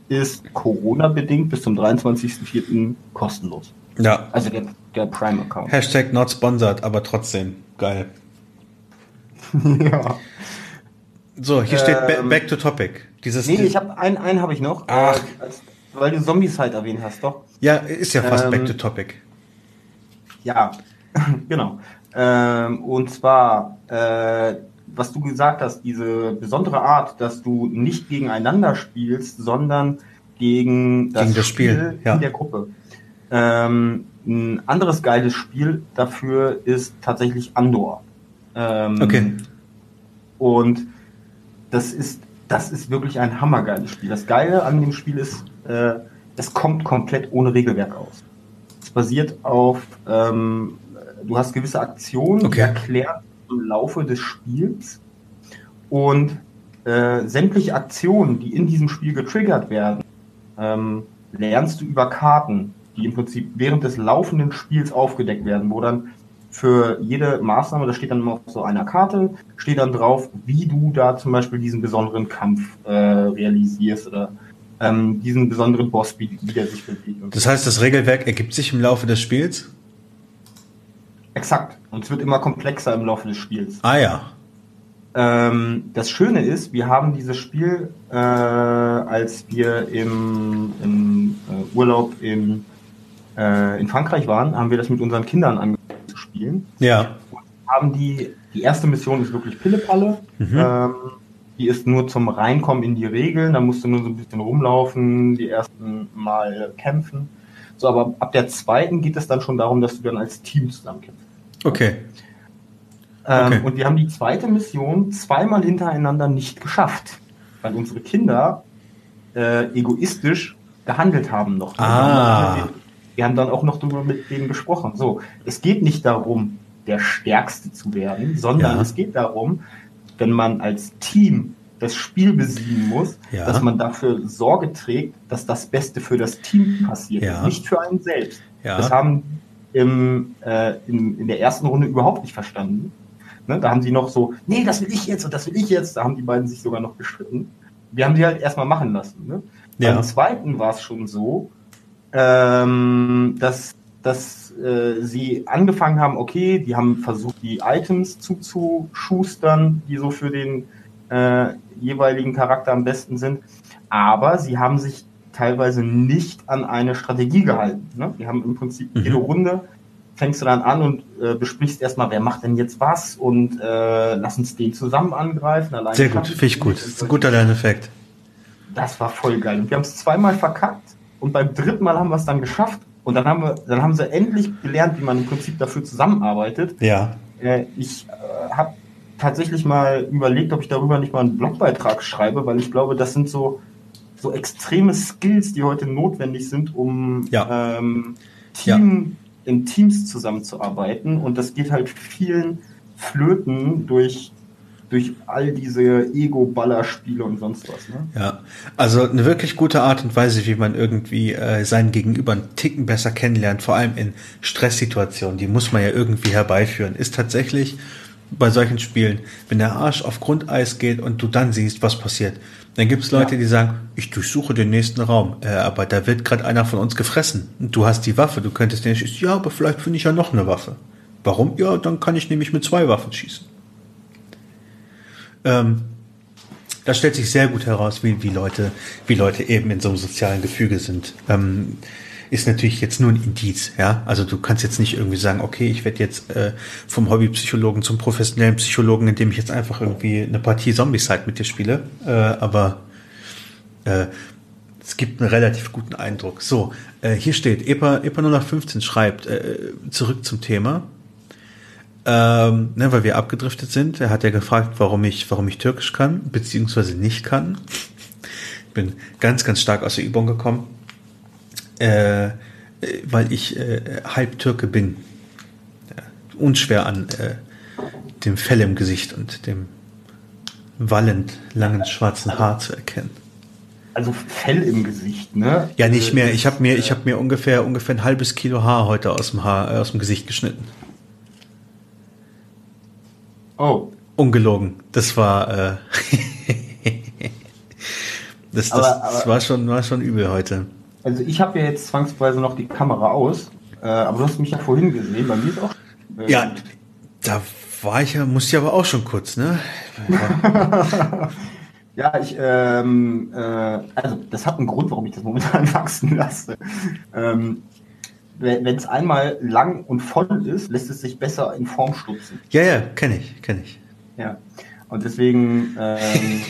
ist Corona-bedingt bis zum 23.04. kostenlos. ja, Also der, der Prime-Account. Hashtag not sponsored, aber trotzdem, geil. <laughs> ja. So, hier steht Ähm, back to topic. Dieses, Nee, ich habe einen, einen habe ich noch. Ach. Äh, als, weil du Zombies halt erwähnt hast, doch. ja, ist ja fast Ähm, back to topic. Ja, <laughs> genau. Ähm, und zwar, äh, was du gesagt hast, diese besondere Art, dass du nicht gegeneinander spielst, sondern gegen das, Gegen das Spiel, ja. in der Gruppe. Ähm, ein anderes geiles Spiel dafür ist tatsächlich Andor. Ähm, Okay. Und das ist, das ist wirklich ein hammergeiles Spiel. Das Geile an dem Spiel ist, äh, es kommt komplett ohne Regelwerk aus. Es basiert auf, ähm, du hast gewisse Aktionen, Okay. die erklärt im Laufe des Spiels und äh, sämtliche Aktionen, die in diesem Spiel getriggert werden, ähm, lernst du über Karten, die im Prinzip während des laufenden Spiels aufgedeckt werden, wo dann für jede Maßnahme, da steht dann immer auf so einer Karte, steht dann drauf, wie du da zum Beispiel diesen besonderen Kampf äh, realisierst oder ähm, diesen besonderen Boss, wie, wie der sich bewegt. Das heißt, das Regelwerk ergibt sich im Laufe des Spiels? Exakt. Und es wird immer komplexer im Laufe des Spiels. Ah ja. Ähm, das Schöne ist, wir haben dieses Spiel, äh, als wir im, im äh, Urlaub in, äh, in Frankreich waren, haben wir das mit unseren Kindern angefangen zu spielen. Ja. Und haben die, die erste Mission ist wirklich Pillepalle. Mhm. Ähm, die ist nur zum Reinkommen in die Regeln. Da musst du nur so ein bisschen rumlaufen, die ersten Mal kämpfen. So, aber ab der zweiten geht es dann schon darum, dass du dann als Team zusammenkämpfst. Okay. Ähm, okay. Und wir haben die zweite Mission zweimal hintereinander nicht geschafft, weil unsere Kinder äh, egoistisch gehandelt haben noch. Ah. Wir haben dann auch noch darüber mit denen gesprochen. So, es geht nicht darum, der Stärkste zu werden, sondern ja. es geht darum, wenn man als Team das Spiel besiegen muss, ja. dass man dafür Sorge trägt, dass das Beste für das Team passiert, ja. nicht für einen selbst. Das haben im, äh, in, in der ersten Runde überhaupt nicht verstanden. Ne, da haben sie noch so, nee, das will ich jetzt und das will ich jetzt. Da haben die beiden sich sogar noch gestritten. Wir haben sie halt erstmal machen lassen. Ne? Ja. Beim zweiten war es schon so, ähm, dass, dass äh, sie angefangen haben, okay, die haben versucht, die Items zuzuschustern, die so für den äh, jeweiligen Charakter am besten sind. Aber sie haben sich teilweise nicht an eine Strategie gehalten. Ne? Wir haben im Prinzip mhm. jede Runde fängst du dann an und äh, besprichst erstmal, wer macht denn jetzt was und äh, lass uns den zusammen angreifen. Allein Sehr gut, finde ich gut. Das ist ein guter Lerneffekt. Das war voll geil. Und wir haben es zweimal verkackt und beim dritten Mal haben wir es dann geschafft und dann haben wir, dann haben sie endlich gelernt, wie man im Prinzip dafür zusammenarbeitet. Ja. Äh, ich äh, habe tatsächlich mal überlegt, ob ich darüber nicht mal einen Blogbeitrag schreibe, weil ich glaube, das sind so so extreme Skills, die heute notwendig sind, um ja. ähm, Team ja in Teams zusammenzuarbeiten und das geht halt vielen Flöten durch durch all diese Ego-Ballerspiele und sonst was. Ne? Ja, also eine wirklich gute Art und Weise, wie man irgendwie äh, seinen Gegenüber einen Ticken besser kennenlernt, vor allem in Stresssituationen, die muss man ja irgendwie herbeiführen, ist tatsächlich bei solchen Spielen, wenn der Arsch auf Grundeis geht und du dann siehst, was passiert. Dann gibt es Leute, ja. die sagen, ich durchsuche den nächsten Raum, äh, aber da wird gerade einer von uns gefressen. Und du hast die Waffe, du könntest den schießen. Ja, aber vielleicht finde ich ja noch eine Waffe. Warum? Ja, dann kann ich nämlich mit zwei Waffen schießen. Ähm, das stellt sich sehr gut heraus, wie, wie Leute, wie Leute eben in so einem sozialen Gefüge sind. Ähm, ist natürlich jetzt nur ein Indiz, ja. Also du kannst jetzt nicht irgendwie sagen, okay, ich werde jetzt äh, vom Hobbypsychologen zum professionellen Psychologen, indem ich jetzt einfach irgendwie eine Partie Zombie-Side mit dir spiele. Äh, aber äh, es gibt einen relativ guten Eindruck. So, äh, hier steht, EPA, EPA 0815 schreibt, äh, zurück zum Thema. Ähm, ne, weil wir abgedriftet sind. Er hat ja gefragt, warum ich, warum ich Türkisch kann, beziehungsweise nicht kann. Ich bin ganz, ganz stark aus der Übung gekommen äh, weil ich äh, halb Türke bin. Ja, unschwer an äh, dem Fell im Gesicht und dem wallend langen schwarzen Haar zu erkennen. Also Fell im Gesicht, ne? Ja, nicht mehr. Ich habe mir, ich habe mir ungefähr ungefähr ein halbes Kilo Haar heute aus dem Haar, äh, aus dem Gesicht geschnitten. Oh. Ungelogen. Das war, äh, <laughs> das, das, aber, aber, das war schon, war schon übel heute. Also ich habe ja jetzt zwangsweise noch die Kamera aus, äh, aber du hast mich ja vorhin gesehen, bei mir ist auch. Äh, ja, da war ich ja, musste ich aber auch schon kurz, ne? <laughs> ja, ich, ähm, äh, also das hat einen Grund, warum ich das momentan <laughs> wachsen lasse. Ähm, wenn es einmal lang und voll ist, lässt es sich besser in Form stupsen. Ja, ja, kenne ich, kenne ich. Ja, und deswegen. Ähm,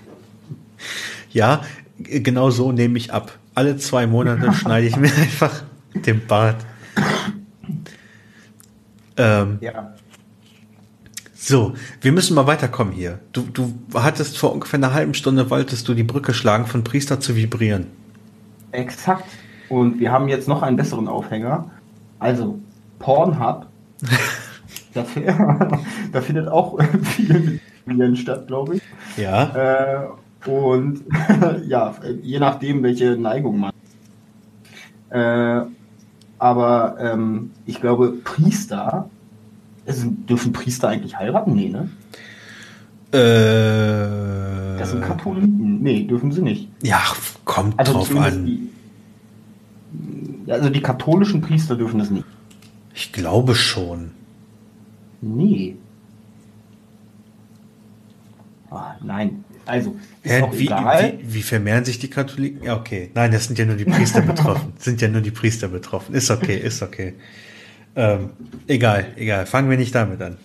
<laughs> ja, genau so nehme ich ab alle zwei Monate <laughs> schneide ich mir einfach den Bart. Ähm, ja. So, wir müssen mal weiterkommen hier. Du, du hattest vor ungefähr einer halben Stunde, wolltest du die Brücke schlagen, von Priester zu vibrieren. Exakt. Und wir haben jetzt noch einen besseren Aufhänger. Also, Pornhub. <laughs> da, <laughs> da findet auch <laughs> viel mit statt, glaube ich. Ja. Äh, und ja, je nachdem, welche Neigung man. Äh, aber ähm, ich glaube, Priester Also, dürfen Priester eigentlich heiraten? Nee, ne? Äh, Das sind Katholiken. Nee, dürfen sie nicht. ja, kommt Also drauf an. Die, also die katholischen Priester dürfen das nicht. Ich glaube schon. Nee. Ah, nein. Also, ist auch wie, egal. wie, wie vermehren sich die Katholiken? Ja, okay. Nein, das sind ja nur die Priester <laughs> betroffen. Sind ja nur die Priester betroffen. Ist okay, ist okay. Ähm, egal, egal. Fangen wir nicht damit an.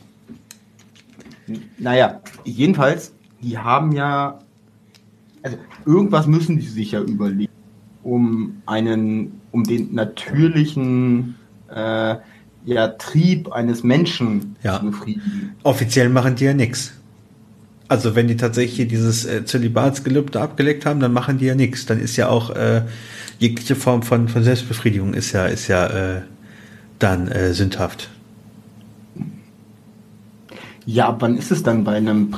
Naja, jedenfalls, die haben ja, also irgendwas müssen die sich ja überlegen, um einen, um den natürlichen äh, ja, Trieb eines Menschen Ja. zu befriedigen. Offiziell machen die ja nichts. Also wenn die tatsächlich dieses äh, Zölibatsgelübde abgelegt haben, dann machen die ja nichts. Dann ist ja auch äh, jegliche Form von, von Selbstbefriedigung ist ja, ist ja äh, dann äh, sündhaft. Ja, wann ist es dann bei einem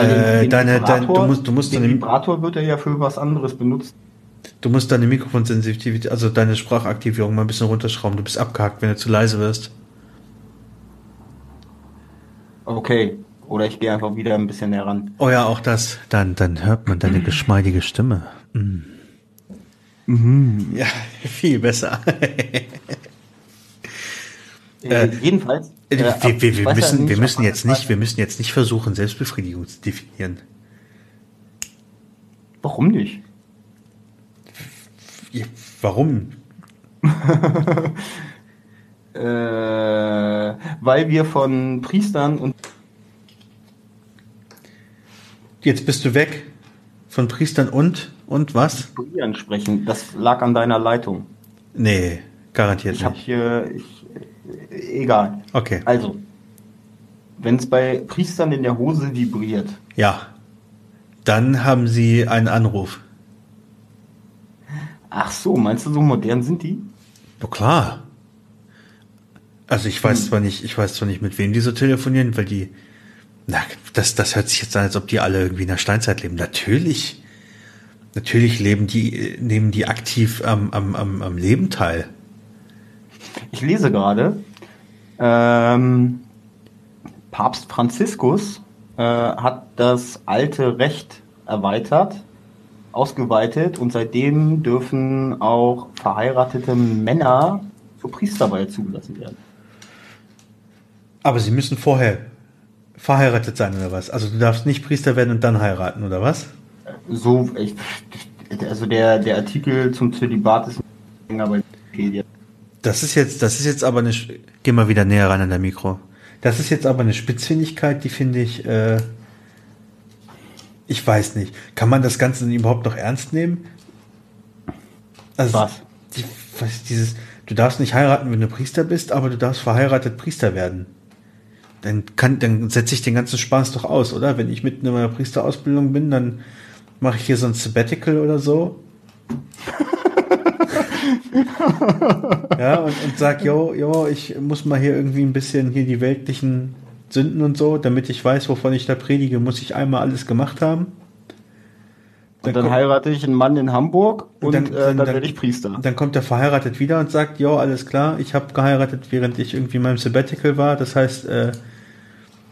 Äh, deine- dein- du musst- du musst den deine- Vibrator wird er ja für was anderes benutzt. Du musst deine Mikrofonsensitivität, also deine Sprachaktivierung mal ein bisschen runterschrauben. Du bist abgehakt, wenn du zu leise wirst. Okay. Oder ich gehe einfach wieder ein bisschen näher ran. Oh ja, auch das. Dann, dann hört man deine geschmeidige Stimme. Mm. Ja, <laughs> viel besser. Äh, jedenfalls. Wir, äh, wir, ich wir weiß ja müssen, wir müssen jetzt nicht, wir müssen jetzt nicht versuchen, Selbstbefriedigung zu definieren. Warum nicht? Ja, Warum? <laughs> Äh, weil wir von Priestern und Jetzt bist du weg von Priestern und und was? Priestern sprechen. Das lag an deiner Leitung. Nee, garantiert Ich habe nicht. hier. Ich, äh, egal. Okay. Also, wenn es bei Priestern in der Hose vibriert, Ja. Dann haben sie einen Anruf. ach so, meinst du, so modern sind die? Na klar. Also ich weiß zwar nicht, ich weiß zwar nicht, mit wem die so telefonieren, weil die, na, das, das hört sich jetzt an, als ob die alle irgendwie in der Steinzeit leben. Natürlich, natürlich leben die, äh, nehmen die aktiv am, am, am, am Leben teil. Ich lese gerade, ähm, Papst Franziskus äh, hat das alte Recht erweitert, ausgeweitet und seitdem dürfen auch verheiratete Männer zur Priesterweihe zugelassen werden. Aber sie müssen vorher verheiratet sein oder was? Also du darfst nicht Priester werden und dann heiraten oder was? So, ich, also der, der Artikel zum Zölibat ist länger bei Wikipedia. Das ist jetzt, das ist jetzt aber eine, geh mal wieder näher ran an der Mikro. Das ist jetzt aber eine Spitzfindigkeit, die finde ich, äh, ich weiß nicht. Kann man das Ganze denn überhaupt noch ernst nehmen? Also, Was? Die, was dieses, du darfst nicht heiraten, wenn du Priester bist, aber du darfst verheiratet Priester werden. Dann kann, dann setze ich den ganzen Spaß doch aus, oder? Wenn ich mitten in meiner Priesterausbildung bin, dann mache ich hier so ein Sabbatical oder so. <laughs> ja, und, und sag, jo, jo, ich muss mal hier irgendwie ein bisschen hier die weltlichen Sünden und so, damit ich weiß, wovon ich da predige, muss ich einmal alles gemacht haben. Und dann kommt- heirate ich einen Mann in Hamburg und dann- dann, dann- äh, dann, dann- werde ich Priester. Dann kommt er verheiratet wieder und sagt, jo, alles klar, ich habe geheiratet, während ich irgendwie in meinem Sabbatical war. Das heißt, äh,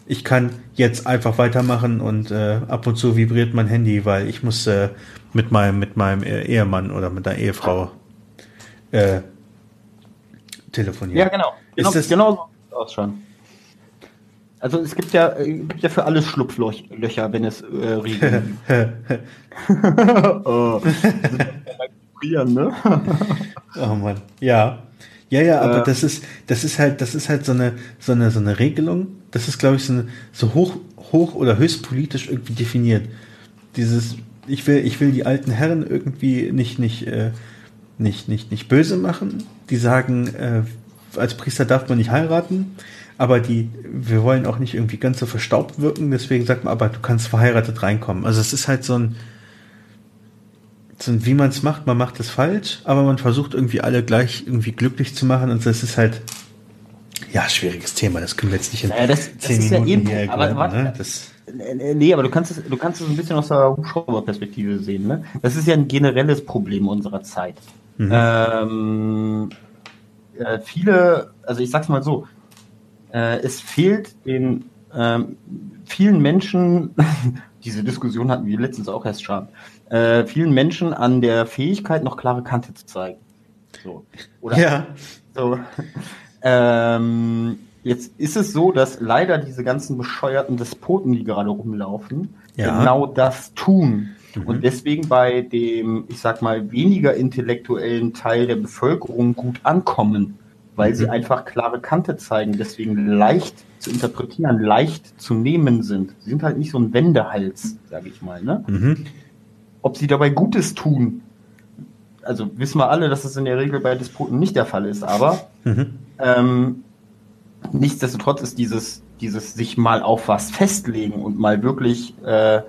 ich kann jetzt einfach weitermachen und äh, ab und zu vibriert mein Handy, weil ich muss äh, mit meinem mit meinem äh, Ehemann oder mit der Ehefrau äh, telefonieren. Ja, genau. Genau, Ist das- genau so aus schon. Also es gibt ja, äh, gibt ja für alles Schlupflöcher, wenn es äh, gibt. <laughs> <laughs> oh. Ne? <laughs> Oh Mann. Ja. Ja, ja, aber Äh. das ist, das ist halt, das ist halt so eine, so eine, so eine Regelung. Das ist, glaube ich, so, eine, so hoch, hoch oder höchst politisch irgendwie definiert. Dieses, ich will, ich will die alten Herren irgendwie nicht, nicht, äh, nicht, nicht, nicht böse machen. Die sagen, äh, als Priester darf man nicht heiraten, aber die, wir wollen auch nicht irgendwie ganz so verstaubt wirken, deswegen sagt man, aber du kannst verheiratet reinkommen. Also es ist halt so ein, so ein wie man es macht, man macht es falsch, aber man versucht irgendwie alle gleich irgendwie glücklich zu machen und das ist halt, ja, schwieriges Thema, das können wir jetzt nicht in Naja, das- das zehn ist ja Minuten eben- hier aber erklären, warte. ne? Das, Nee, aber du kannst es, du kannst es ein bisschen aus der Hubschrauberperspektive sehen. Ne? Das ist ja ein generelles Problem unserer Zeit. Mhm. Ähm, äh, viele, also ich sag's mal so, äh, es fehlt den ähm, vielen Menschen, <laughs> diese Diskussion hatten wir letztens auch erst schon, äh, vielen Menschen an der Fähigkeit, noch klare Kante zu zeigen. So. Oder Ja. so. <laughs> Ähm, jetzt ist es so, dass leider diese ganzen bescheuerten Despoten, die gerade rumlaufen, Ja. genau das tun. Und deswegen bei dem, ich sag mal, weniger intellektuellen Teil der Bevölkerung gut ankommen, weil sie einfach klare Kante zeigen, deswegen leicht zu interpretieren, leicht zu nehmen sind. Sie sind halt nicht so ein Wendehals, sage ich mal. Ne? Mhm. Ob sie dabei Gutes tun, also wissen wir alle, dass das in der Regel bei Despoten nicht der Fall ist, aber Mhm. ähm, nichtsdestotrotz ist dieses, dieses sich mal auf was festlegen und mal wirklich, äh,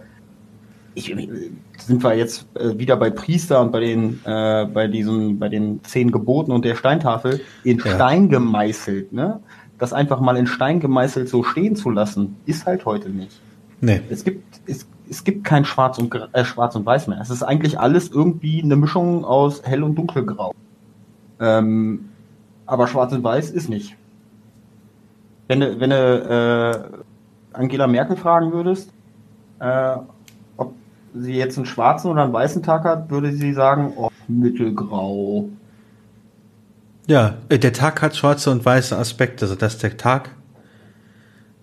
ich, sind wir jetzt äh, wieder bei Priester und bei den, äh, bei diesen, bei den zehn Geboten und der Steintafel in Ja. Stein gemeißelt, ne? Das einfach mal in Stein gemeißelt so stehen zu lassen, ist halt heute nicht. Nee. Es gibt, es, es gibt kein Schwarz und, äh, Schwarz und Weiß mehr. Es ist eigentlich alles irgendwie eine Mischung aus Hell- und Dunkelgrau. Ähm, aber Schwarz und Weiß ist nicht. Wenn du, wenn du äh, Angela Merkel fragen würdest, äh, sie jetzt einen schwarzen oder einen weißen Tag hat, würde sie sagen, oh, mittelgrau. Ja, äh, der Tag hat schwarze und weiße Aspekte, also dass der Tag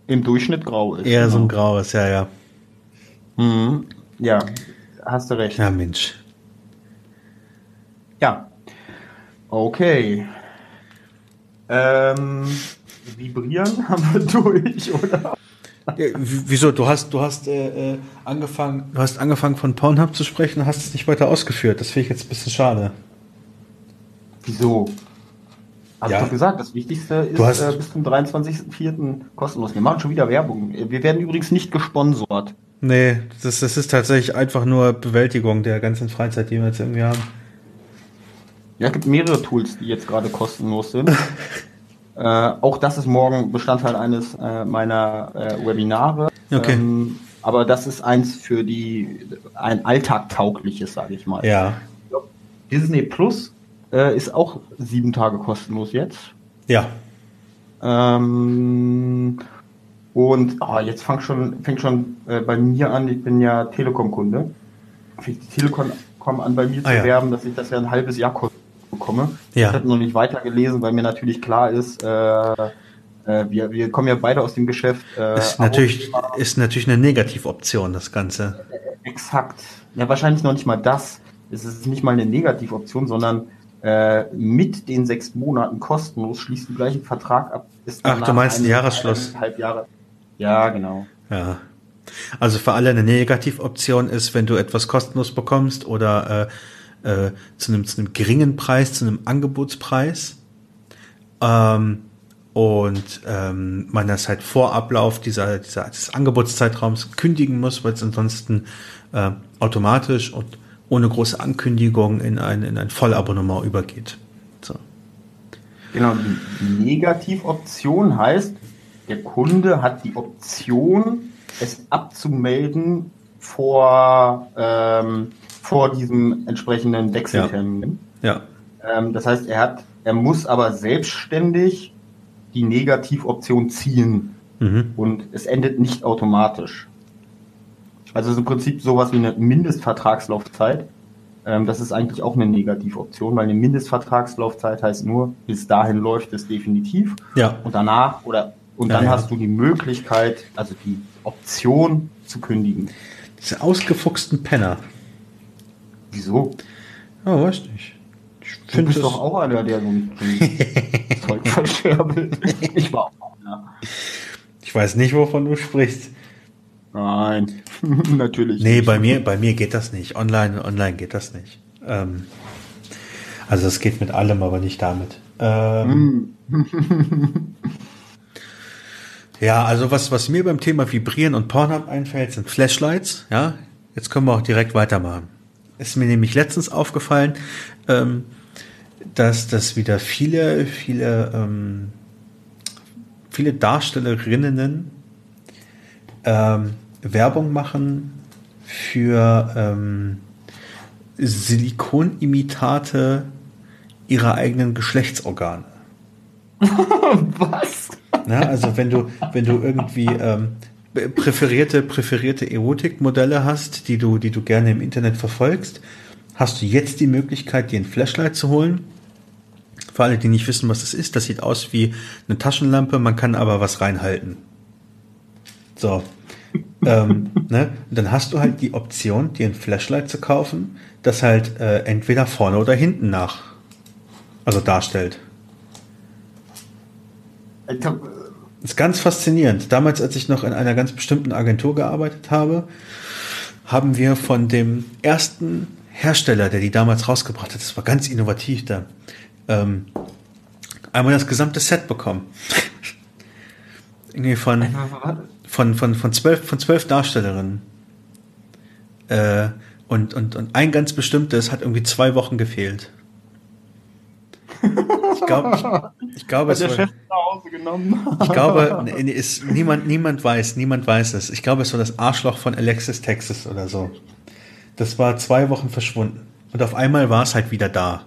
Im Durchschnitt grau ist. eher so ein genau. graues, ja, ja. Mhm. Ja, hast du recht. Ja, Mensch. Ja. Okay. Ähm, vibrieren haben wir <laughs> durch, oder? W- wieso? Du hast, du hast äh, äh, angefangen, du hast angefangen von Pornhub zu sprechen und hast es nicht weiter ausgeführt. Das finde ich jetzt ein bisschen schade. Wieso? Hab Ja. ich doch gesagt, das Wichtigste ist hast- äh, bis zum 23.04. kostenlos. Wir machen schon wieder Werbung. Wir werden übrigens nicht gesponsert. Nee, das, das ist tatsächlich einfach nur Bewältigung der ganzen Freizeit, die wir jetzt irgendwie haben. Ja, es gibt mehrere Tools, die jetzt gerade kostenlos sind. <laughs> äh, auch das ist morgen Bestandteil eines äh, meiner äh, Webinare. Okay. Ähm, aber das ist eins für die ein alltagtaugliches, sage ich mal. Ja. Disney Plus äh, ist auch sieben Tage kostenlos jetzt. Ja. Ähm, und oh, jetzt fängt schon, fängt schon äh, bei mir an, ich bin ja Telekom-Kunde. Fängt die Telekom an, bei mir Ah, zu ja. werben, dass ich das ja ein halbes Jahr kostenlos bekomme. Ja. Ich habe noch nicht weitergelesen, weil mir natürlich klar ist, äh, äh, wir, wir kommen ja beide aus dem Geschäft. Äh, Ist natürlich, ist natürlich eine Negativoption, das Ganze. Exakt. Ja, wahrscheinlich noch nicht mal das. Es ist nicht mal eine Negativoption, sondern äh, mit den sechs Monaten kostenlos schließt du gleich einen Vertrag ab. Ach, du meinst einen ein- Jahresschluss. Jahre. Ja, genau. Ja. Also für alle eine Negativoption ist, wenn du etwas kostenlos bekommst oder äh, äh, zu, einem, zu einem geringen Preis, zu einem Angebotspreis. Ähm, und ähm, man das halt vor Ablauf dieser, dieser, des Angebotszeitraums kündigen muss, weil es ansonsten äh, automatisch und ohne große Ankündigung in ein, in ein Vollabonnement übergeht. So. Genau, die Negativoption heißt, der Kunde hat die Option, es abzumelden vor, ähm, vor diesem entsprechenden Wechseltermin. Ja. Ähm, das heißt, er hat, er muss aber selbstständig die Negativoption ziehen Mhm. und es endet nicht automatisch. Also es ist im Prinzip sowas wie eine Mindestvertragslaufzeit. Ähm, das ist eigentlich auch eine Negativoption, weil eine Mindestvertragslaufzeit heißt nur, bis dahin läuft es definitiv Ja. und danach oder und Ja, dann ja. hast du die Möglichkeit, also die Option zu kündigen. Diese ausgefuchsten Penner. Wieso? Ja, weiß nicht. Ich Du finde bist doch auch einer, der so ein so <laughs> ein Zeug verscherbelt. <laughs> Ich war auch einer. Ich weiß nicht, wovon du sprichst. Nein, <laughs> natürlich. Nee, nicht. bei mir, bei mir geht das nicht. Online, online geht das nicht. Ähm, also es geht mit allem, aber nicht damit. Ähm, ja, also was, was mir beim Thema Vibrieren und Pornhub einfällt, sind Flashlights. Ja, jetzt können wir auch direkt weitermachen. Ist mir nämlich letztens aufgefallen, ähm, dass das wieder viele, viele, ähm, viele Darstellerinnen ähm, Werbung machen für ähm, Silikonimitate ihrer eigenen Geschlechtsorgane. <laughs> Was? Na, also wenn du, wenn du irgendwie ähm, präferierte, präferierte Erotikmodelle hast, die du, die du gerne im Internet verfolgst, hast du jetzt die Möglichkeit, dir ein Flashlight zu holen. Für alle, die nicht wissen, was das ist, das sieht aus wie eine Taschenlampe, man kann aber was reinhalten. So. ähm, <laughs> ne? Und dann hast du halt die Option, dir ein Flashlight zu kaufen, das halt äh, entweder vorne oder hinten nach, also darstellt. Das ist ganz faszinierend. Damals, als ich noch in einer ganz bestimmten Agentur gearbeitet habe, haben wir von dem ersten Hersteller, der die damals rausgebracht hat, das war ganz innovativ da, ähm, einmal das gesamte Set bekommen. Irgendwie von, von, von, von, zwölf, von zwölf Darstellerinnen. Äh, und, und, und ein ganz bestimmtes hat irgendwie zwei Wochen gefehlt. Ich glaube, ich, ich glaube, Hat der Chef nach Hause genommen. ich glaube, <laughs> ist, niemand, niemand weiß, niemand weiß es. Ich glaube, es war das Arschloch von Alexis Texas oder so. Das war zwei Wochen verschwunden. Und auf einmal war es halt wieder da.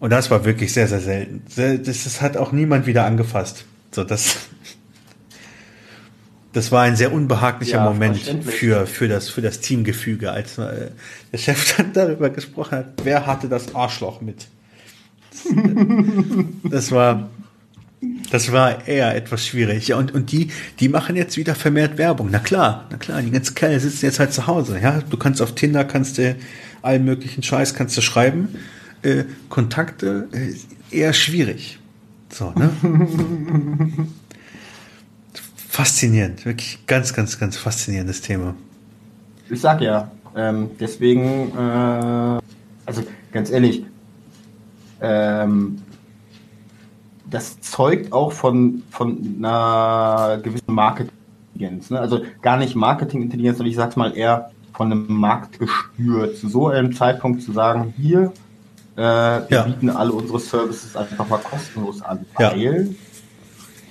Und das war wirklich sehr, sehr selten. Das, das hat auch niemand wieder angefasst. So, das, das war ein sehr unbehaglicher Ja, verständlich. für, für, das, für das Teamgefüge, als äh, der Chef dann darüber gesprochen hat, wer hatte das Arschloch mit. <laughs> Das war, das war eher etwas schwierig. Ja, und, und die, die machen jetzt wieder vermehrt Werbung. Na klar, na klar, die ganzen Kerle sitzen jetzt halt zu Hause. Ja, du kannst auf Tinder, kannst du allen möglichen Scheiß kannst du schreiben. Äh, Kontakte äh, eher schwierig. So, ne? <laughs> Faszinierend, wirklich ganz, ganz, ganz faszinierendes Thema. Ich sag ja, ähm, deswegen, äh, also ganz ehrlich, ähm, das zeugt auch von, von einer gewissen Marketingintelligenz. Ne? Also gar nicht Marketingintelligenz, sondern ich sag's mal eher von einem Marktgespür, zu so einem Zeitpunkt zu sagen, hier, äh, wir Ja. bieten alle unsere Services einfach mal kostenlos an, Ja. weil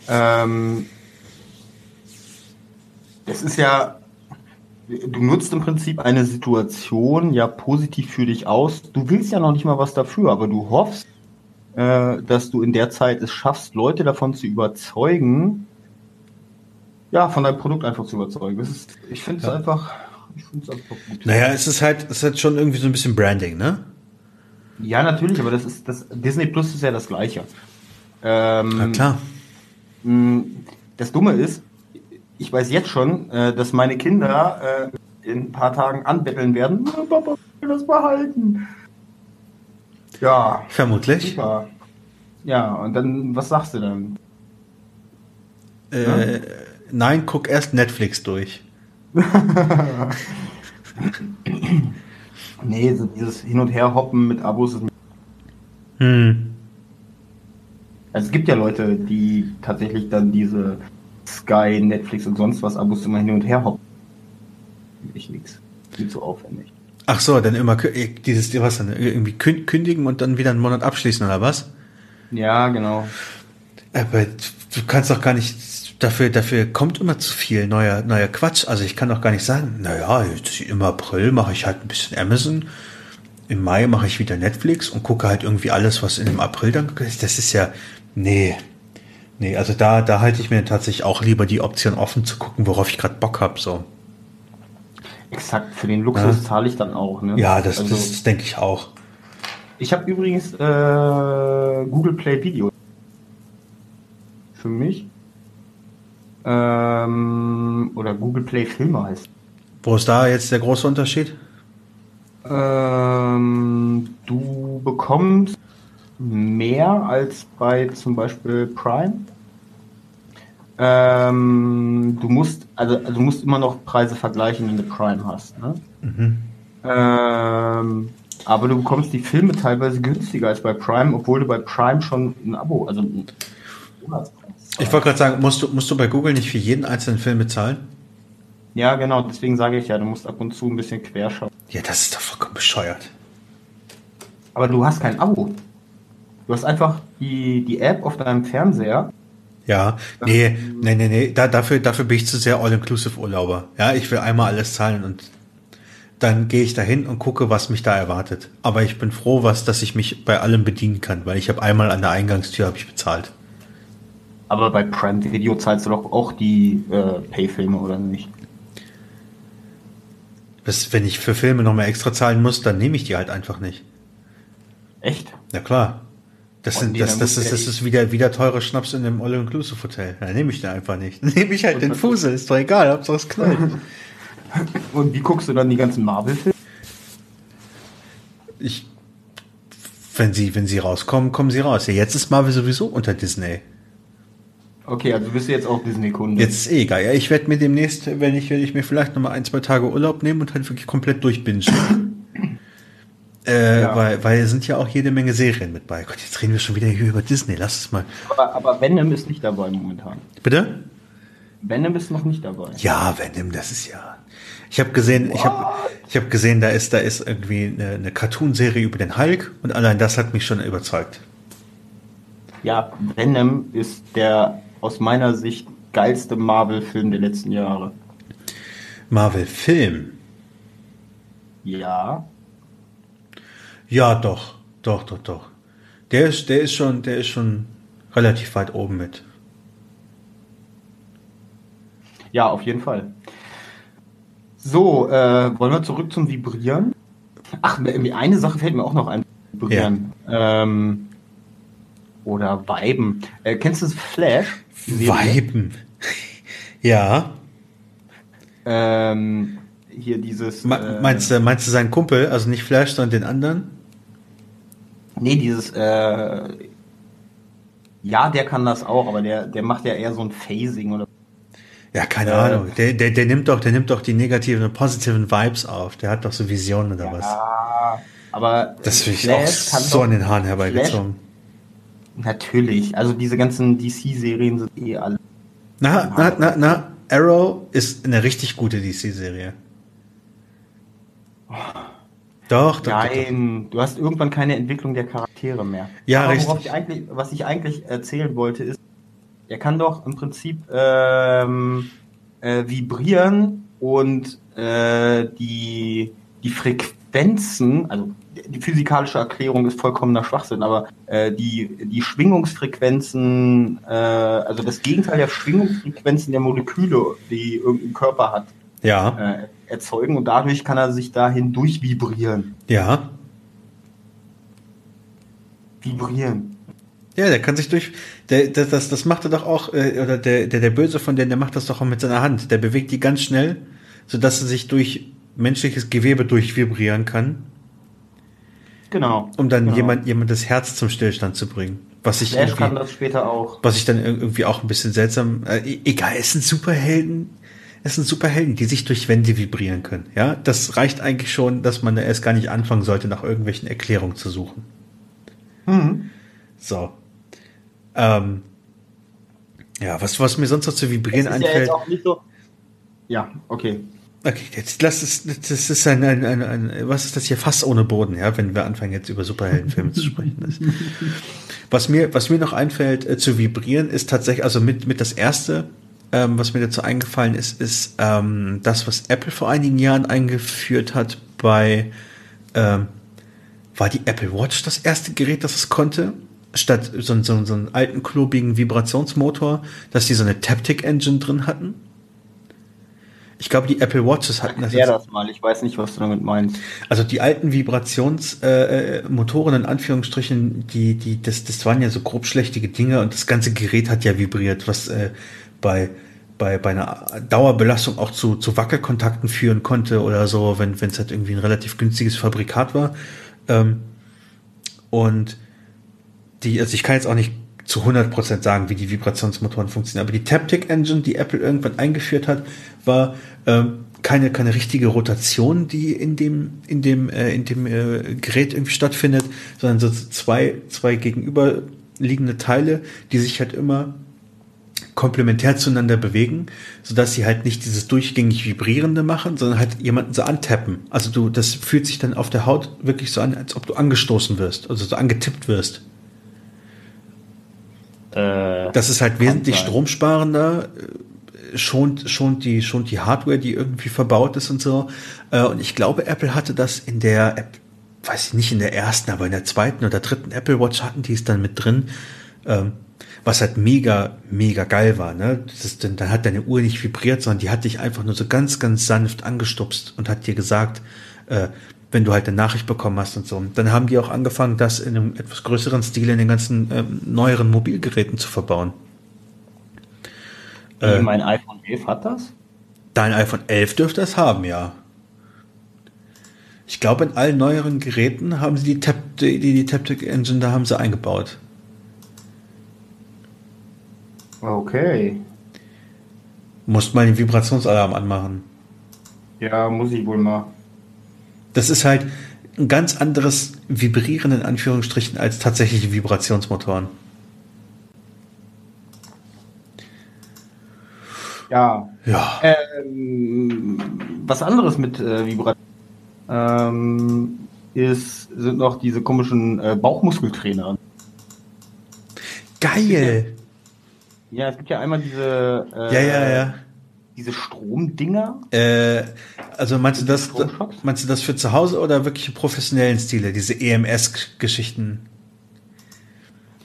ähm, es ist ja, du nutzt im Prinzip eine Situation ja positiv für dich aus. Du willst ja noch nicht mal was dafür, aber du hoffst, äh, dass du in der Zeit es schaffst, Leute davon zu überzeugen, ja, von deinem Produkt einfach zu überzeugen. Das ist, ich finde es Ja. einfach, ich finde es einfach gut. Naja, es ist halt, es ist halt schon irgendwie so ein bisschen Branding, ne? Ja, natürlich, aber das ist das Disney Plus ist ja das Gleiche. Ähm, Na klar. mh, Das Dumme ist, ich weiß jetzt schon, äh, dass meine Kinder äh, in ein paar Tagen anbetteln werden. Papa, will das behalten. Ja, Vermutlich. super. Ja, und dann, was sagst du dann? Äh, nein, guck erst Netflix durch. <laughs> Nee, so dieses Hin- und Herhoppen mit Abos ist Hm. Also es gibt ja Leute, die tatsächlich dann diese Sky, Netflix und sonst was Abos immer hin und her hoppen. Ich nix. Viel zu aufwendig. Ach so, dann immer äh, dieses, was dann, irgendwie kün- kündigen und dann wieder einen Monat abschließen oder was? Ja, genau. Aber du kannst doch gar nicht, dafür, dafür kommt immer zu viel neuer, neuer Quatsch. Also ich kann doch gar nicht sagen, naja, jetzt im April mache ich halt ein bisschen Amazon, im Mai mache ich wieder Netflix und gucke halt irgendwie alles, was in dem April dann, das ist ja, nee, nee, also da, da halte ich mir tatsächlich auch lieber die Option offen zu gucken, worauf ich gerade Bock habe, so. Exakt, für den Luxus Ja. zahle ich dann auch. Ne? Ja, das, also, das denke ich auch. Ich habe übrigens äh, Google Play Video für mich. Ähm, oder Google Play Filme heißt. Wo ist da jetzt der große Unterschied? Ähm, du bekommst mehr als bei zum Beispiel Prime. Ähm, du musst, also, also du musst immer noch Preise vergleichen, wenn du Prime hast. Ne? Mhm. Ähm, aber du bekommst die Filme teilweise günstiger als bei Prime, obwohl du bei Prime schon ein Abo, also ein Ich wollte gerade sagen, musst du, musst du bei Google nicht für jeden einzelnen Film bezahlen? Ja, genau, deswegen sage ich ja, du musst ab und zu ein bisschen querschauen. Ja, das ist doch vollkommen bescheuert. Aber du hast kein Abo. Du hast einfach die, die App auf deinem Fernseher. Ja, nee, nee, nee, nee. Da, dafür, dafür bin ich zu sehr All-Inclusive-Urlauber. Ja, ich will einmal alles zahlen und dann gehe ich dahin und gucke, was mich da erwartet. Aber ich bin froh, was, dass ich mich bei allem bedienen kann, weil ich habe einmal an der Eingangstür habe ich bezahlt. Aber bei Prime Video zahlst du doch auch die äh, Pay-Filme, oder nicht? Das, wenn ich für Filme nochmal extra zahlen muss, dann nehme ich die halt einfach nicht. Echt? Ja klar. Das, sind, das, das, ist, das ist wieder, wieder teure Schnaps in einem All-Inclusive-Hotel. Da nehme ich den einfach nicht. <laughs> Nehme ich halt den Fusel, ist doch egal, Hauptsache es knallt. <laughs> Und wie guckst du dann die ganzen Marvel-Filme? Ich, wenn sie, wenn sie rauskommen, kommen sie raus. Ja, jetzt ist Marvel sowieso unter Disney. Okay, also bist du jetzt auch Disney-Kunde. Jetzt ist eh egal. Ja, ich werde mir demnächst, wenn ich, werde ich mir vielleicht nochmal ein, zwei Tage Urlaub nehmen und halt wirklich komplett durchbingen. Äh, ja. weil, weil es sind ja auch jede Menge Serien mit bei. Gott, jetzt reden wir schon wieder hier über Disney. Lass es mal. Aber, aber Venom ist nicht dabei momentan. Bitte? Venom ist noch nicht dabei. Ja, Venom, das ist ja. Ich habe gesehen, What? ich habe ich hab gesehen, da ist da ist irgendwie eine, eine Cartoon-Serie über den Hulk und allein das hat mich schon überzeugt. Ja, Venom ist der aus meiner Sicht geilste Marvel-Film der letzten Jahre. Marvel-Film? Ja. Ja, doch, doch, doch, doch. Der ist, der ist schon, der ist schon relativ weit oben mit. Ja, auf jeden Fall. So, äh, wollen wir zurück zum Vibrieren? Ach, eine Sache fällt mir auch noch ein. Vibrieren. Ja. Ähm, oder Weiben. Äh, kennst du das Flash? Weiben. <laughs> ja. Ähm, hier dieses. äh, meinst, du, meinst du seinen Kumpel, also nicht Flash, sondern den anderen? Nee, dieses. Äh, ja, der kann das auch, aber der, der macht ja eher so ein Phasing oder. Ja, keine äh, Ahnung. Der, der, der nimmt doch, der nimmt doch die negativen und positiven Vibes auf. Der hat doch so Visionen oder ja, was. Ja, aber das finde ich auch so an den Haaren herbeigezogen. Flash, Natürlich. Also diese ganzen DC-Serien sind eh alle. Na, na, na, na, Arrow ist eine richtig gute DC-Serie. Oh. Doch, doch. Nein, doch, doch. du hast irgendwann keine Entwicklung der Charaktere mehr. Ja, Aber richtig. Ich eigentlich, was ich eigentlich erzählen wollte, ist, er kann doch im Prinzip ähm, äh, vibrieren und äh, die, die Frequenzen, also die physikalische Erklärung ist vollkommener Schwachsinn, aber äh, die, die Schwingungsfrequenzen, äh, also das Gegenteil der Schwingungsfrequenzen der Moleküle, die irgendein Körper hat, ja. äh, erzeugen und dadurch kann er sich dahin durchvibrieren. Ja. Vibrieren. Ja, der kann sich durch. Der, das, das, das macht er doch auch, äh, oder der, der, der Böse von denen, der macht das doch auch mit seiner Hand. Der bewegt die ganz schnell, sodass er sich durch menschliches Gewebe durchvibrieren kann. Genau. Um dann genau. jemand, jemand das Herz zum Stillstand zu bringen. Was ich Flash kann das später auch. Was ich dann irgendwie auch ein bisschen seltsam. Äh, e-, egal, es sind Superhelden. Es sind Superhelden, die sich durch Wände vibrieren können. Ja, das reicht eigentlich schon, dass man da erst gar nicht anfangen sollte, nach irgendwelchen Erklärungen zu suchen. Mhm. So. Ähm, ja, was, was mir sonst noch zu vibrieren einfällt. Ja, so ja, okay. Okay, jetzt lass es, das ist ein, ein, ein, ein, was ist das hier fast ohne Boden, ja, wenn wir anfangen jetzt über Superheldenfilme zu sprechen. <laughs> Was mir, was mir noch einfällt äh, zu vibrieren, ist tatsächlich, also mit, mit das erste, ähm, was mir dazu eingefallen ist, ist ähm, das, was Apple vor einigen Jahren eingeführt hat bei, ähm, war die Apple Watch das erste Gerät, das es konnte? Statt so, so, so einen alten, klobigen Vibrationsmotor, dass die so eine Taptic Engine drin hatten. Ich glaube, die Apple Watches hatten das. Ja, das mal. Ich weiß nicht, was du damit meinst. Also die alten Vibrationsmotoren äh, in Anführungsstrichen, die, die, das, das waren ja so grob schlechtige Dinge und das ganze Gerät hat ja vibriert, was äh, bei bei, bei einer Dauerbelastung auch zu, zu Wackelkontakten führen konnte oder so, wenn es halt irgendwie ein relativ günstiges Fabrikat war. Ähm, und die, also ich kann jetzt auch nicht zu 100% sagen, wie die Vibrationsmotoren funktionieren. Aber die Taptic Engine, die Apple irgendwann eingeführt hat, war ähm, keine, keine richtige Rotation, die in dem, in dem, äh, in dem äh, Gerät irgendwie stattfindet, sondern so zwei, zwei gegenüberliegende Teile, die sich halt immer komplementär zueinander bewegen, sodass sie halt nicht dieses durchgängig vibrierende machen, sondern halt jemanden so antappen. Also du, das fühlt sich dann auf der Haut wirklich so an, als ob du angestoßen wirst, also so angetippt wirst. Äh, das ist halt wesentlich stromsparender, schont, schont, die, schont die Hardware, die irgendwie verbaut ist und so. Äh, und ich glaube, Apple hatte das in der App, weiß ich nicht, in der ersten, aber in der zweiten oder dritten Apple Watch hatten die es dann mit drin. Ähm, was halt mega, mega geil war. Ne? Das ist, dann hat deine Uhr nicht vibriert, sondern die hat dich einfach nur so ganz, ganz sanft angestupst und hat dir gesagt, äh, wenn du halt eine Nachricht bekommen hast und so. Dann haben die auch angefangen, das in einem etwas größeren Stil in den ganzen ähm, neueren Mobilgeräten zu verbauen. Äh, mein iPhone 11 hat das? Dein iPhone 11 dürfte es haben, ja. Ich glaube, in allen neueren Geräten haben sie die, Tap die, die Taptic Engine, da haben sie eingebaut. Okay. Musst mal den Vibrationsalarm anmachen. Ja, muss ich wohl mal. Das ist halt ein ganz anderes Vibrieren in Anführungsstrichen als tatsächliche Vibrationsmotoren. Ja. Ja. Ähm, was anderes mit äh, Vibration ähm, ist, sind noch diese komischen äh, Bauchmuskeltrainer. Geil. Ja, es gibt ja einmal diese, äh, ja, ja, ja. diese Stromdinger. Äh, also meinst du das, meinst du das für zu Hause oder wirkliche professionellen Stile, diese EMS-Geschichten?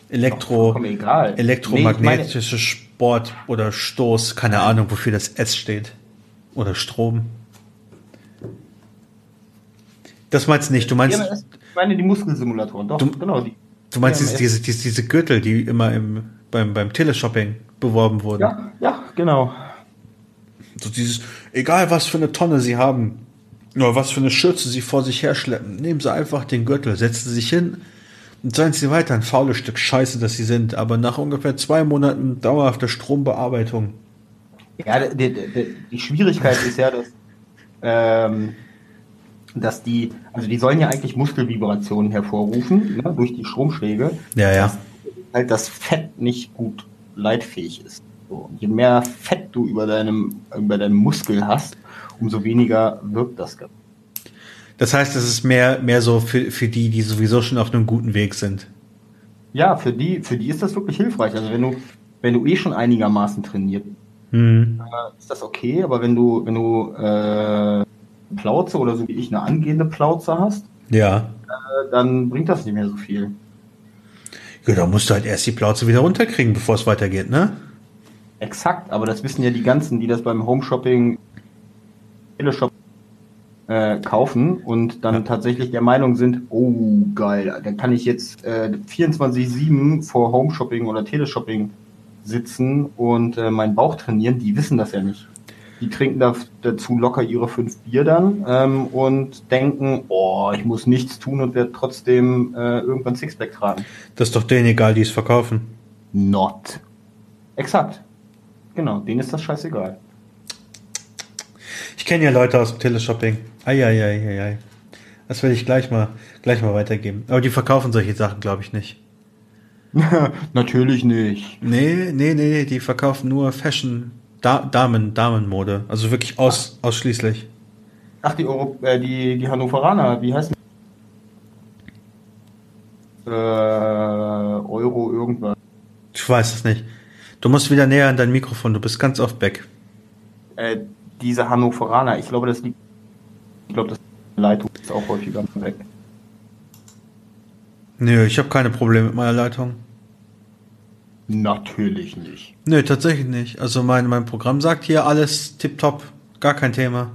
Elektro, egal. elektromagnetische nee, Sport oder Stoß, keine Ahnung, wofür das S steht. Oder Strom. Das meinst du nicht, du meinst. EMS, ich meine die Muskelsimulatoren, doch, du, genau. Die, du meinst diese, diese, diese Gürtel, die immer im beim, beim Teleshopping beworben wurden. Ja, ja, genau. So dieses, egal was für eine Tonne sie haben, oder was für eine Schürze sie vor sich herschleppen, nehmen sie einfach den Gürtel, setzen sie sich hin und seien sie weiter ein faules Stück Scheiße, das sie sind. Aber nach ungefähr zwei Monaten dauerhafter Strombearbeitung. Ja, die, die, die Schwierigkeit ist ja, dass, ähm, dass die, also die sollen ja eigentlich Muskelvibrationen hervorrufen, ne, durch die Stromschläge. Ja, ja halt das Fett nicht gut leitfähig ist. So, je mehr Fett du über deinem, über deinem Muskel hast, umso weniger wirkt das Ganze. Das heißt, es ist mehr, mehr so für, für die, die sowieso schon auf einem guten Weg sind. Ja, für die, für die ist das wirklich hilfreich. Also wenn du, wenn du eh schon einigermaßen trainiert, mhm. ist das okay. Aber wenn du, wenn du äh, Plauze oder so wie ich eine angehende Plauze hast, ja. Äh, dann bringt das nicht mehr so viel. Ja, da musst du halt erst die Plauze wieder runterkriegen, bevor es weitergeht, ne? Exakt, aber das wissen ja die ganzen, die das beim Home-Shopping, Teleshop äh, kaufen und dann ja. tatsächlich der Meinung sind, oh geil, dann kann ich jetzt äh, 24-7 vor Home-Shopping oder Teleshopping sitzen und äh, meinen Bauch trainieren, die wissen das ja nicht. Die trinken da, dazu locker ihre fünf Bier dann ähm, und denken, oh, ich muss nichts tun und werde trotzdem äh, irgendwann Sixpack tragen. Das ist doch denen egal, die es verkaufen. Not. Exakt. Genau, denen ist das scheißegal. Ich kenne ja Leute aus dem Teleshopping. Eieieiei. Das werde ich gleich mal, gleich mal weitergeben. Aber die verkaufen solche Sachen, glaube ich, nicht. <laughs> Natürlich nicht. Nee, nee, nee, die verkaufen nur Fashion, da Damen, Damenmode. Also wirklich aus, Ach. ausschließlich. Ach, die, Euro, äh, die, die Hannoveraner, wie heißen die? Äh, Euro irgendwas. Ich weiß es nicht. Du musst wieder näher an dein Mikrofon, du bist ganz oft weg. Äh, diese Hannoveraner, ich glaube, das liegt. Ich glaube, das Leitung ist auch häufiger weg. Nö, ich habe keine Probleme mit meiner Leitung. Natürlich nicht. Nö, tatsächlich nicht. Also mein, mein Programm sagt hier alles tipptopp, gar kein Thema.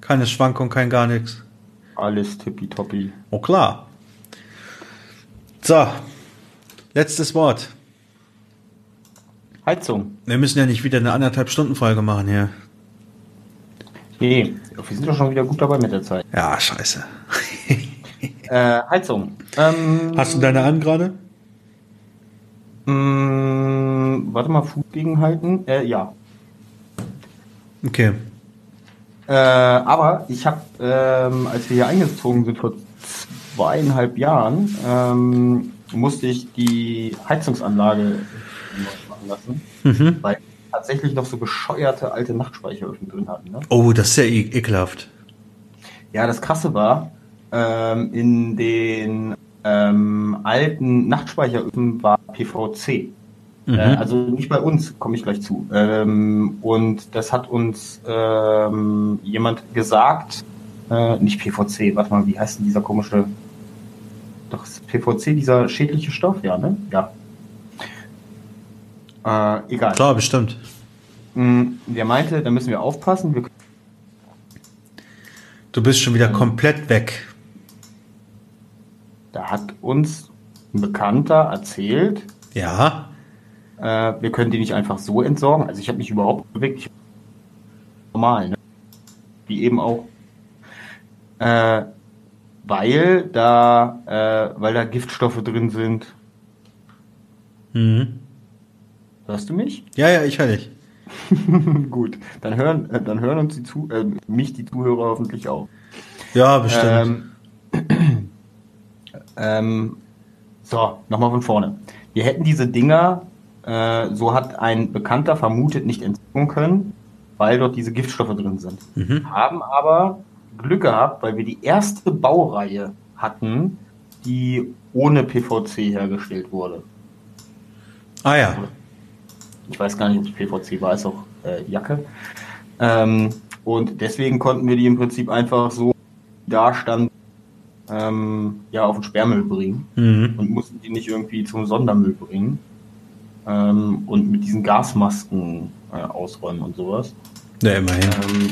Keine Schwankung, kein gar nichts. Alles tippitoppi. Oh klar. So, letztes Wort. Heizung. Wir müssen ja nicht wieder eine anderthalb Stunden Folge machen hier. Nee, wir sind doch schon wieder gut dabei mit der Zeit. Ja, scheiße. <laughs> äh, Heizung. Ähm, Hast du deine an gerade? Mm, warte mal, Fuß gegenhalten. Äh, ja. Okay. Äh, aber ich habe, ähm, als wir hier eingezogen sind vor zweieinhalb Jahren, ähm, musste ich die Heizungsanlage machen lassen, mhm. weil tatsächlich noch so bescheuerte alte Nachtspeicheröfen drin hatten. Ne? Oh, das ist ja e ekelhaft. Ja, das Krasse war, ähm, in den ähm, alten Nachtspeicheröfen war PVC. Mhm. Äh, also nicht bei uns, komme ich gleich zu. Ähm, und das hat uns ähm, jemand gesagt, äh, nicht PVC, warte mal, wie heißt denn dieser komische, doch PVC, dieser schädliche Stoff, ja, ne? Ja. Äh, egal. Klar, bestimmt. Mm, der meinte, da müssen wir aufpassen. Wir du bist schon wieder komplett weg. Da hat uns ein Bekannter erzählt. Ja. Äh, wir können die nicht einfach so entsorgen. Also ich habe mich überhaupt bewegt. normal, ne? Wie eben auch. Äh, weil da, äh, weil da Giftstoffe drin sind. Mhm. Hörst du mich? Ja, ja, ich höre dich. <laughs> Gut, dann hören, äh, dann hören uns die zu, äh, mich die Zuhörer hoffentlich auch. Ja, bestimmt. Ähm, ähm, so, nochmal von vorne. Wir hätten diese Dinger, äh, so hat ein Bekannter vermutet, nicht entsorgen können, weil dort diese Giftstoffe drin sind. Mhm. Haben aber Glück gehabt, weil wir die erste Baureihe hatten, die ohne PVC hergestellt wurde. Ah ja. Ich weiß gar nicht, ob es PVC war, ist auch äh, Jacke. Ähm, und deswegen konnten wir die im Prinzip einfach so da stand ähm, ja auf den Sperrmüll bringen mhm. und mussten die nicht irgendwie zum Sondermüll bringen ähm, und mit diesen Gasmasken äh, ausräumen und sowas. Ja, immerhin. Ähm,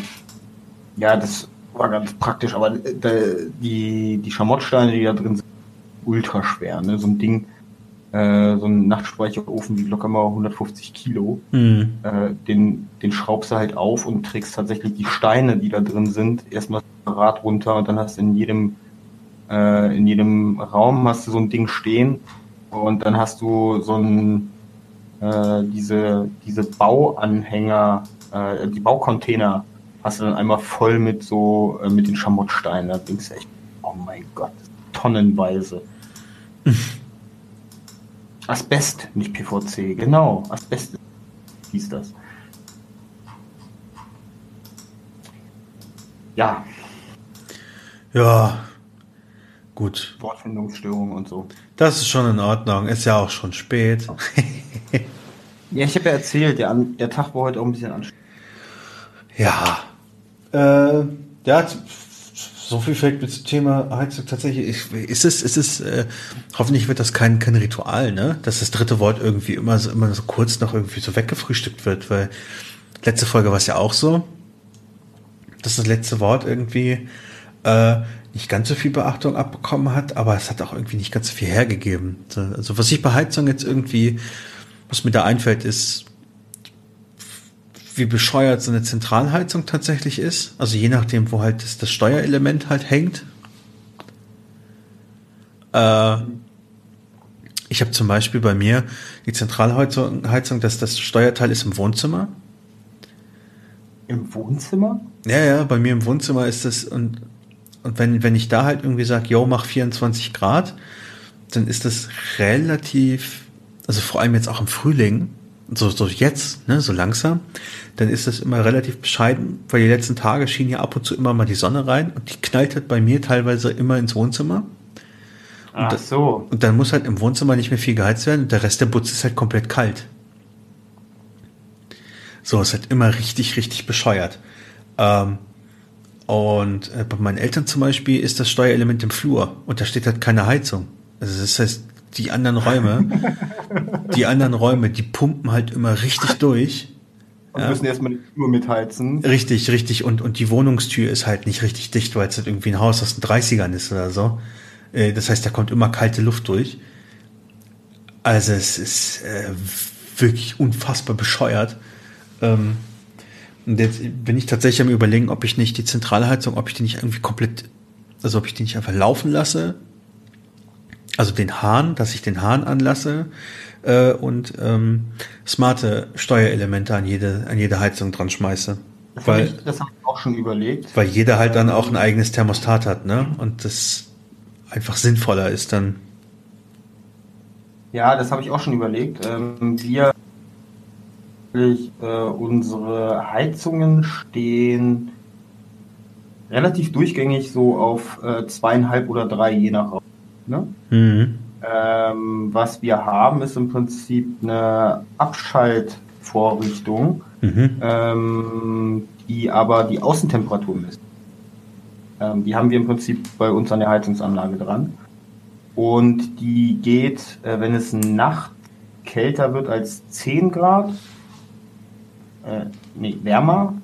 ja, das war ganz praktisch, aber äh, die, die Schamottsteine, die da drin sind, ultra schwer. Ne? So ein Ding, äh, so ein Nachtspeicherofen wiegt locker mal 150 Kilo. Mhm. Äh, den, den schraubst du halt auf und trägst tatsächlich die Steine, die da drin sind, erstmal Rad runter und dann hast du in jedem, äh, in jedem Raum hast du so ein Ding stehen und dann hast du so ein, äh, diese, diese Bauanhänger, äh, die Baucontainer hast du dann einmal voll mit so, äh, mit den Schamottsteinen. Da denkst du echt, oh mein Gott, tonnenweise. <laughs> Asbest, nicht PVC, genau. Asbest hieß das. Ja. Ja, gut. Wortfindungsstörung und so. Das ist schon in Ordnung. Ist ja auch schon spät. ja, ich habe ja erzählt, der, der Tag war heute auch ein bisschen anstrengend. Ja, äh, ja, so viel fällt mir zum Thema Heizung tatsächlich. Ist es, ist es, äh, hoffentlich wird das kein, kein Ritual, ne? Dass das dritte Wort irgendwie immer so, immer so kurz noch irgendwie so weggefrühstückt wird, weil letzte Folge war es ja auch so, dass das letzte Wort irgendwie äh, nicht ganz so viel Beachtung abbekommen hat, aber es hat auch irgendwie nicht ganz so viel hergegeben. Also was ich bei Heizung jetzt irgendwie, was mir da einfällt, ist, wie bescheuert so eine Zentralheizung tatsächlich ist. Also je nachdem, wo halt das, das Steuerelement halt hängt. Äh, ich habe zum Beispiel bei mir die Zentralheizung, Heizung, dass das Steuerteil ist im Wohnzimmer. Im Wohnzimmer? Ja, ja, bei mir im Wohnzimmer ist das und, und wenn, wenn ich da halt irgendwie sage, yo, mach 24 Grad, dann ist das relativ, also vor allem jetzt auch im Frühling, so, so jetzt, ne, so langsam, dann ist das immer relativ bescheiden, weil die letzten Tage schien ja ab und zu immer mal die Sonne rein und die knallt halt bei mir teilweise immer ins Wohnzimmer. Und Ach so. Und dann muss halt im Wohnzimmer nicht mehr viel geheizt werden und der Rest der Butz ist halt komplett kalt. So, ist halt immer richtig, richtig bescheuert. Ähm, und äh, bei meinen Eltern zum Beispiel ist das Steuerelement im Flur und da steht halt keine Heizung. Also das heißt, die anderen Räume, <laughs> die anderen Räume, die pumpen halt immer richtig durch. Und ja. müssen erstmal die Tür mitheizen. Richtig, richtig. Und, und die Wohnungstür ist halt nicht richtig dicht, weil es halt irgendwie ein Haus aus den 30ern ist oder so. Äh, das heißt, da kommt immer kalte Luft durch. Also es ist äh, wirklich unfassbar bescheuert. Ähm, und jetzt bin ich tatsächlich am überlegen, ob ich nicht die Zentralheizung, ob ich die nicht irgendwie komplett, also ob ich die nicht einfach laufen lasse also den Hahn, dass ich den Hahn anlasse äh, und ähm, smarte Steuerelemente an jede, an jede Heizung dran schmeiße. Das weil, habe ich, das hab ich auch schon überlegt. Weil jeder halt dann auch ein eigenes Thermostat hat, ne? Und das einfach sinnvoller ist dann. Ja, das habe ich auch schon überlegt. Ähm, wir äh, unsere Heizungen stehen relativ durchgängig so auf äh, zweieinhalb oder drei je nach Raum. Ne? Mhm. Ähm, was wir haben, ist im Prinzip eine Abschaltvorrichtung, Mhm. ähm, die aber die Außentemperatur misst. Ähm, die haben wir im Prinzip bei uns an der Heizungsanlage dran. Und die geht, äh, wenn es nachts kälter wird als 10 Grad, äh, nee, wärmer,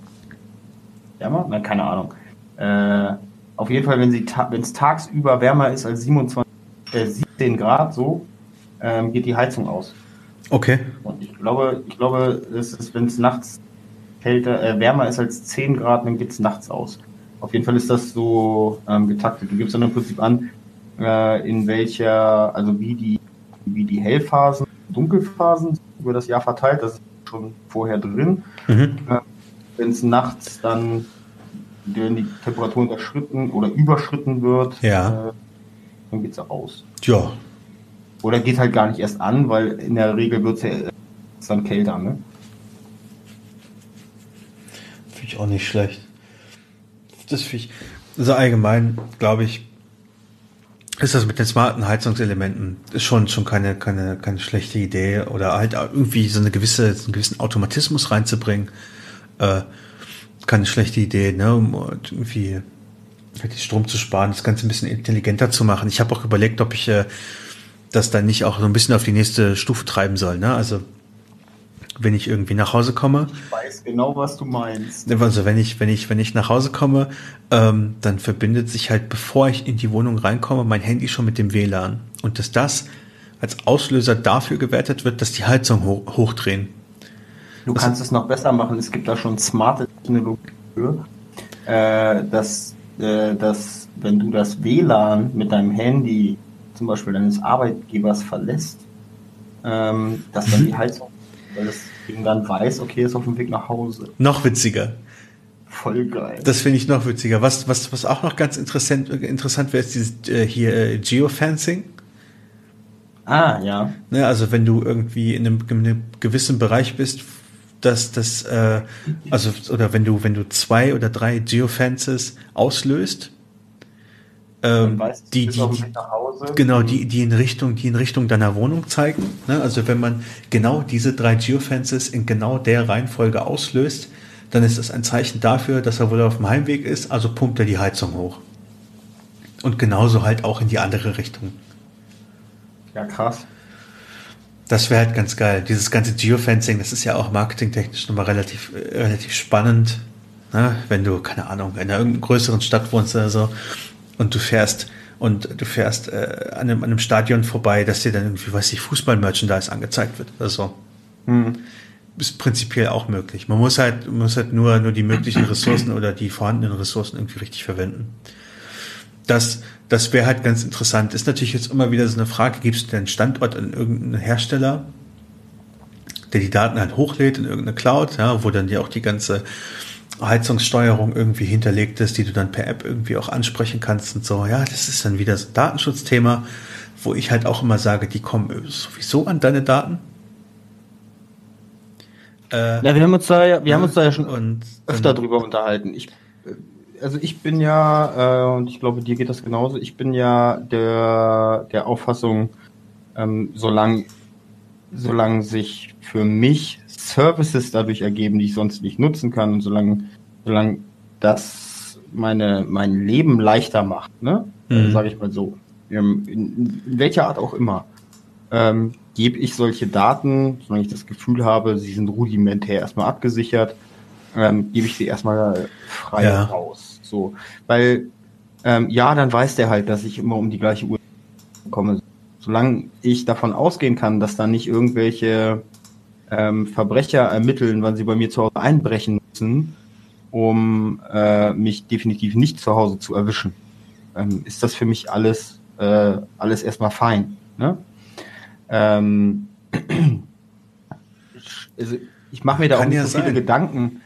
wärmer? Nein, keine Ahnung. Äh, auf jeden Fall, wenn sie ta es tagsüber wärmer ist als 27, äh, 17 Grad, so, ähm, geht die Heizung aus. Okay. Und ich glaube, ich glaube, es ist, wenn es nachts kälter, äh, wärmer ist als 10 Grad, dann geht es nachts aus. Auf jeden Fall ist das so ähm, getaktet. Du gibst dann im Prinzip an, äh, in welcher, also wie die, wie die Hellphasen, Dunkelphasen über das Jahr verteilt, das ist schon vorher drin. Mhm. Wenn es nachts dann, wenn die Temperatur unterschritten oder überschritten wird, Ja. äh, dann geht sie aus. Ja. Oder geht halt gar nicht erst an, weil in der Regel wird es ja äh, dann kälter, ne? Finde ich auch nicht schlecht. Das finde ich, also allgemein, glaube ich, ist das mit den smarten Heizungselementen ist schon, schon keine, keine, keine schlechte Idee? Oder halt irgendwie so eine gewisse, so einen gewissen Automatismus reinzubringen, äh, keine schlechte Idee, ne, um irgendwie halt den Strom zu sparen, das Ganze ein bisschen intelligenter zu machen. Ich habe auch überlegt, ob ich äh, das dann nicht auch so ein bisschen auf die nächste Stufe treiben soll, ne, also wenn ich irgendwie nach Hause komme, Ich weiß genau, was du meinst. also wenn ich, wenn ich, wenn ich nach Hause komme, ähm, dann verbindet sich halt, bevor ich in die Wohnung reinkomme, mein Handy schon mit dem WLAN. Und dass das als Auslöser dafür gewertet wird, dass die Heizung ho hochdrehen. Du kannst es noch besser machen. Es gibt da schon smarte Technologie für, äh, dass, äh, dass wenn du das WLAN mit deinem Handy zum Beispiel deines Arbeitgebers verlässt, ähm, dass dann die Heizung, weil das Ding dann weiß, okay, ist auf dem Weg nach Hause. Noch witziger. Voll geil. Das finde ich noch witziger. Was, was, was auch noch ganz interessant, interessant wäre, ist dieses äh, hier äh, Geofencing. ah, ja. Ne, also wenn du irgendwie in einem, in einem gewissen Bereich bist, dass das, äh, also oder wenn du, wenn du zwei oder drei Geofences auslöst, ähm, du, die, die, genau, die, die in Richtung, die in Richtung deiner Wohnung zeigen. Ne? Also wenn man genau diese drei Geofences in genau der Reihenfolge auslöst, dann ist das ein Zeichen dafür, dass er wohl auf dem Heimweg ist, also pumpt er die Heizung hoch. Und genauso halt auch in die andere Richtung. Ja, krass. Das wäre halt ganz geil. Dieses ganze Geofencing, das ist ja auch marketingtechnisch nochmal relativ, äh, relativ spannend. Ne? Wenn du, keine Ahnung, in einer irgendeiner größeren Stadt wohnst oder so und du fährst und du fährst äh, an, einem, an einem Stadion vorbei, dass dir dann irgendwie, weiß ich, Fußball-Merchandise angezeigt wird oder so. Hm. Ist prinzipiell auch möglich. Man muss halt, muss halt nur, nur die möglichen Ressourcen oder die vorhandenen Ressourcen irgendwie richtig verwenden. Das, das wäre halt ganz interessant. Ist natürlich jetzt immer wieder so eine Frage, gibst du den Standort an irgendeinen Hersteller, der die Daten halt hochlädt in irgendeine Cloud, ja, wo dann ja auch die ganze Heizungssteuerung irgendwie hinterlegt ist, die du dann per App irgendwie auch ansprechen kannst und so. Ja, das ist dann wieder so ein Datenschutzthema, wo ich halt auch immer sage, die kommen sowieso an deine Daten. Äh, Ja, wir haben uns da ja, wir haben uns da ja schon und öfter drüber unterhalten. Ich, äh, also ich bin ja, äh, und ich glaube, dir geht das genauso, ich bin ja der, der Auffassung, ähm, solange, solange sich für mich Services dadurch ergeben, die ich sonst nicht nutzen kann, und solange, solange das meine, mein Leben leichter macht, ne? Mhm. Sage ich mal so. Ähm, In, in welcher Art auch immer. Ähm, gebe ich solche Daten, solange ich das Gefühl habe, sie sind rudimentär erstmal abgesichert, ähm, gebe ich sie erstmal frei Ja. raus. So, weil ähm, ja, dann weiß der halt, dass ich immer um die gleiche Uhr komme. Solange ich davon ausgehen kann, dass da nicht irgendwelche ähm, Verbrecher ermitteln, wann sie bei mir zu Hause einbrechen müssen, um äh, mich definitiv nicht zu Hause zu erwischen, ähm, ist das für mich alles äh, alles erstmal fein. Ne? Ähm, ich, <clears throat> also ich mache mir da Kann auch nicht ja so viele sein. Gedanken.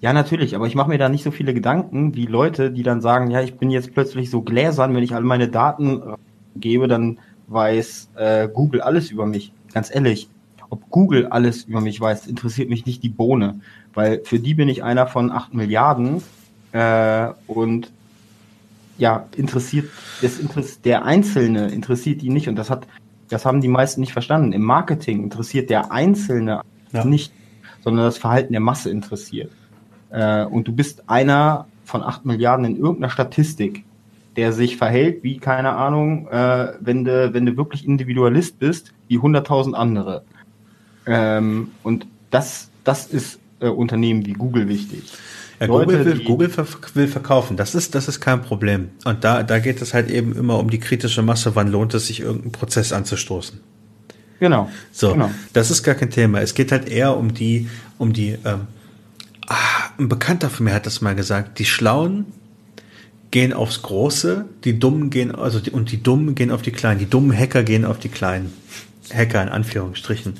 Ja, natürlich, aber ich mache mir da nicht so viele Gedanken wie Leute, die dann sagen, ja, ich bin jetzt plötzlich so gläsern, wenn ich all meine Daten gebe, dann weiß äh, Google alles über mich. Ganz ehrlich, ob Google alles über mich weiß, interessiert mich nicht die Bohne, weil für die bin ich einer von acht Milliarden äh, und ja, interessiert, das interessiert, der Einzelne interessiert die nicht und das hat Das haben die meisten nicht verstanden. Im Marketing interessiert der Einzelne ja. nicht, sondern das Verhalten der Masse interessiert. Äh, und du bist einer von acht Milliarden in irgendeiner Statistik, der sich verhält wie, keine Ahnung, äh, wenn du wenn du wirklich Individualist bist, wie 100.000 andere. Ähm, und das, das ist äh, Unternehmen wie Google wichtig. Ja, Leute, Google, will, Google will verkaufen, das ist, das ist kein Problem. Und da, da geht es halt eben immer um die kritische Masse, wann lohnt es sich, irgendeinen Prozess anzustoßen. Genau. So, genau. das ist gar kein Thema. Es geht halt eher um die, um die, ähm, ah, ein Bekannter von mir hat das mal gesagt, die Schlauen gehen aufs Große, die Dummen gehen, also die, und die Dummen gehen auf die Kleinen. Die dummen Hacker gehen auf die Kleinen. Hacker in Anführungsstrichen.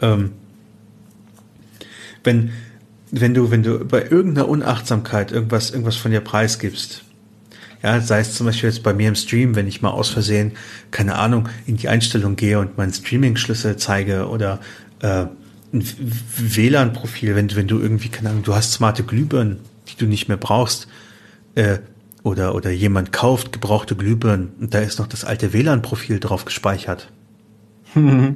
Ähm, wenn, wenn du, wenn du bei irgendeiner Unachtsamkeit irgendwas, irgendwas von dir preisgibst, ja, sei es zum Beispiel jetzt bei mir im Stream, wenn ich mal aus Versehen, keine Ahnung, in die Einstellung gehe und meinen Streaming-Schlüssel zeige oder äh, ein WLAN-Profil, wenn, wenn du irgendwie, keine Ahnung, du hast smarte Glühbirnen, die du nicht mehr brauchst, äh, oder, oder jemand kauft gebrauchte Glühbirnen und da ist noch das alte WLAN-Profil drauf gespeichert. <laughs>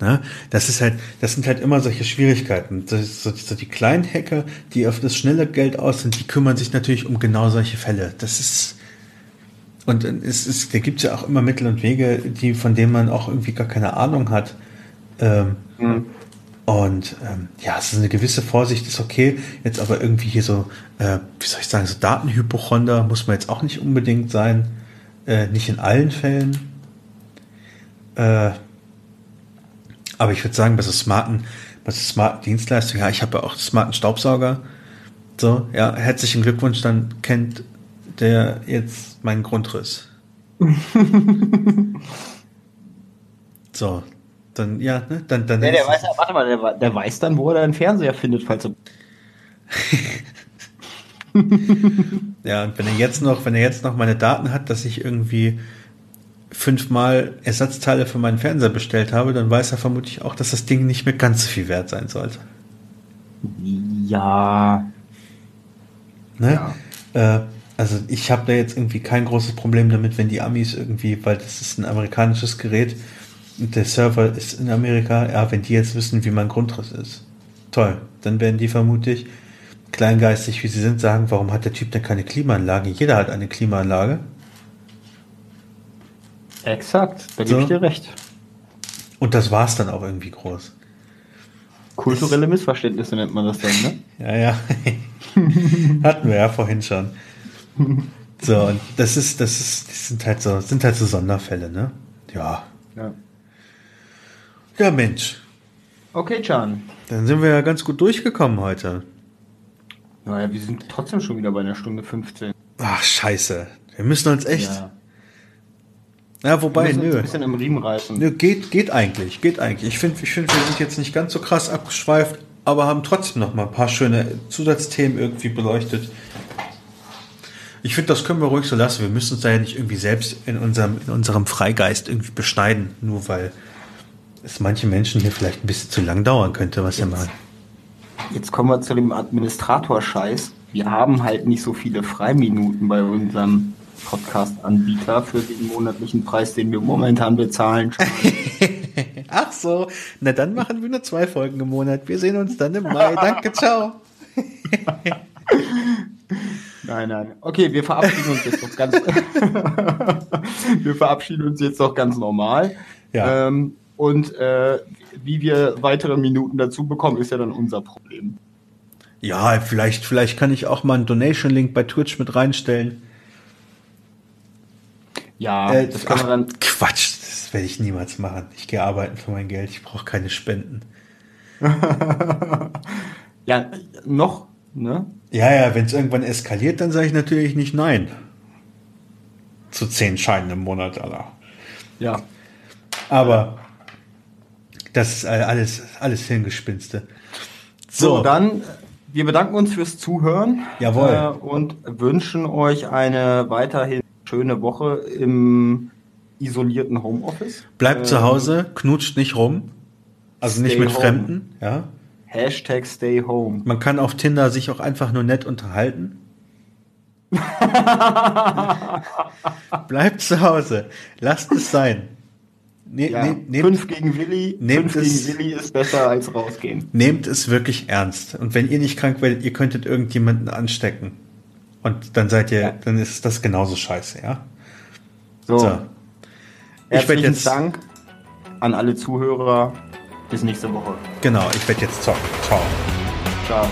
Ne? Das ist halt, das sind halt immer solche Schwierigkeiten. So, so, die kleinen Hacker, die auf das schnelle Geld aus sind, die kümmern sich natürlich um genau solche Fälle. Das ist und es ist, da gibt es ja auch immer Mittel und Wege, die von denen man auch irgendwie gar keine Ahnung hat. Ähm, mhm. Und ähm, ja, es ist eine gewisse Vorsicht, ist okay. Jetzt aber irgendwie hier so, äh, wie soll ich sagen, so Datenhypochonder muss man jetzt auch nicht unbedingt sein. Äh, nicht in allen Fällen. Äh, aber ich würde sagen, bei so smarten, bei so smarten Dienstleistungen, ja, ich habe ja auch smarten Staubsauger. So, ja, herzlichen Glückwunsch, dann kennt der jetzt meinen Grundriss. <laughs> so, dann, ja, ne, dann, dann. Ja, der weiß, warte mal, der, der weiß dann, wo er einen Fernseher findet, falls er. <laughs> ja, und wenn er jetzt noch, wenn er jetzt noch meine Daten hat, dass ich irgendwie fünfmal Ersatzteile für meinen Fernseher bestellt habe, dann weiß er vermutlich auch, dass das Ding nicht mehr ganz so viel wert sein sollte. Ja. Ne? Ja. Äh, also ich habe da jetzt irgendwie kein großes Problem damit, wenn die Amis irgendwie, weil das ist ein amerikanisches Gerät der Server ist in Amerika, ja, wenn die jetzt wissen, wie mein Grundriss ist. Toll. Dann werden die vermutlich kleingeistig, wie sie sind, sagen, warum hat der Typ denn keine Klimaanlage? Jeder hat eine Klimaanlage. Exakt, da gebe so. ich dir recht. Und das war es dann auch irgendwie groß. Kulturelle das, Missverständnisse nennt man das dann, ne? <laughs> ja, ja. <laughs> Hatten wir ja vorhin schon. So, und das ist, das ist, das sind halt so, sind halt so Sonderfälle, ne? Ja. Ja. Ja, Mensch. Okay, Chan. Dann sind wir ja ganz gut durchgekommen heute. Naja, wir sind trotzdem schon wieder bei einer Stunde 15. Ach, scheiße. Wir müssen uns echt. Ja. Ja, wobei, nö. Ein bisschen im Riemen reißen. Nö, geht, geht eigentlich, geht eigentlich. Ich finde, ich finde, wir sind jetzt nicht ganz so krass abgeschweift, aber haben trotzdem noch mal ein paar schöne Zusatzthemen irgendwie beleuchtet. Ich finde, das können wir ruhig so lassen. Wir müssen uns da ja nicht irgendwie selbst in unserem, in unserem Freigeist irgendwie beschneiden, nur weil es manche Menschen hier vielleicht ein bisschen zu lang dauern könnte, was jetzt, wir machen. Jetzt kommen wir zu dem Administrator-Scheiß. Wir haben halt nicht so viele Freiminuten bei unserem Podcast-Anbieter für den monatlichen Preis, den wir momentan bezahlen. <laughs> Ach so, na dann machen wir nur zwei Folgen im Monat. Wir sehen uns dann im Mai. Danke, ciao. <laughs> Nein, nein. Okay, wir verabschieden uns jetzt doch ganz. <laughs> wir verabschieden uns jetzt doch ganz normal. Ja. Ähm, und äh, wie wir weitere Minuten dazu bekommen, ist ja dann unser Problem. Ja, vielleicht, vielleicht kann ich auch mal einen Donation-Link bei Twitch mit reinstellen. Ja, äh, das kann ach, man dann. Quatsch, das werde ich niemals machen. Ich gehe arbeiten für mein Geld. Ich brauche keine Spenden. <laughs> ja, noch, ne? Ja, ja, wenn es irgendwann eskaliert, dann sage ich natürlich nicht nein. Zu zehn Scheinen im Monat, Alter. Ja. Aber das ist alles, alles Hirngespinste. So, so dann, wir bedanken uns fürs Zuhören. Jawohl. Äh, und wünschen euch eine weiterhin schöne Woche im isolierten Homeoffice. Bleibt ähm, zu Hause, knutscht nicht rum. Also nicht mit home. Fremden, ja. Hashtag stay home. Man kann auf Tinder sich auch einfach nur nett unterhalten. <laughs> Bleibt zu Hause. Lasst es sein. Ne, Ja, ne, nehmt, fünf gegen Willi, nehmt fünf es- gegen Willi ist besser als rausgehen. nehmt es wirklich ernst. Und wenn ihr nicht krank werdet, ihr könntet irgendjemanden anstecken. Und dann seid ihr, Ja. dann ist das genauso scheiße, ja? So, So. Ich werde jetzt, Dank an alle Zuhörer. Bis nächste Woche. genau, ich werde jetzt zocken. Ciao. Ciao.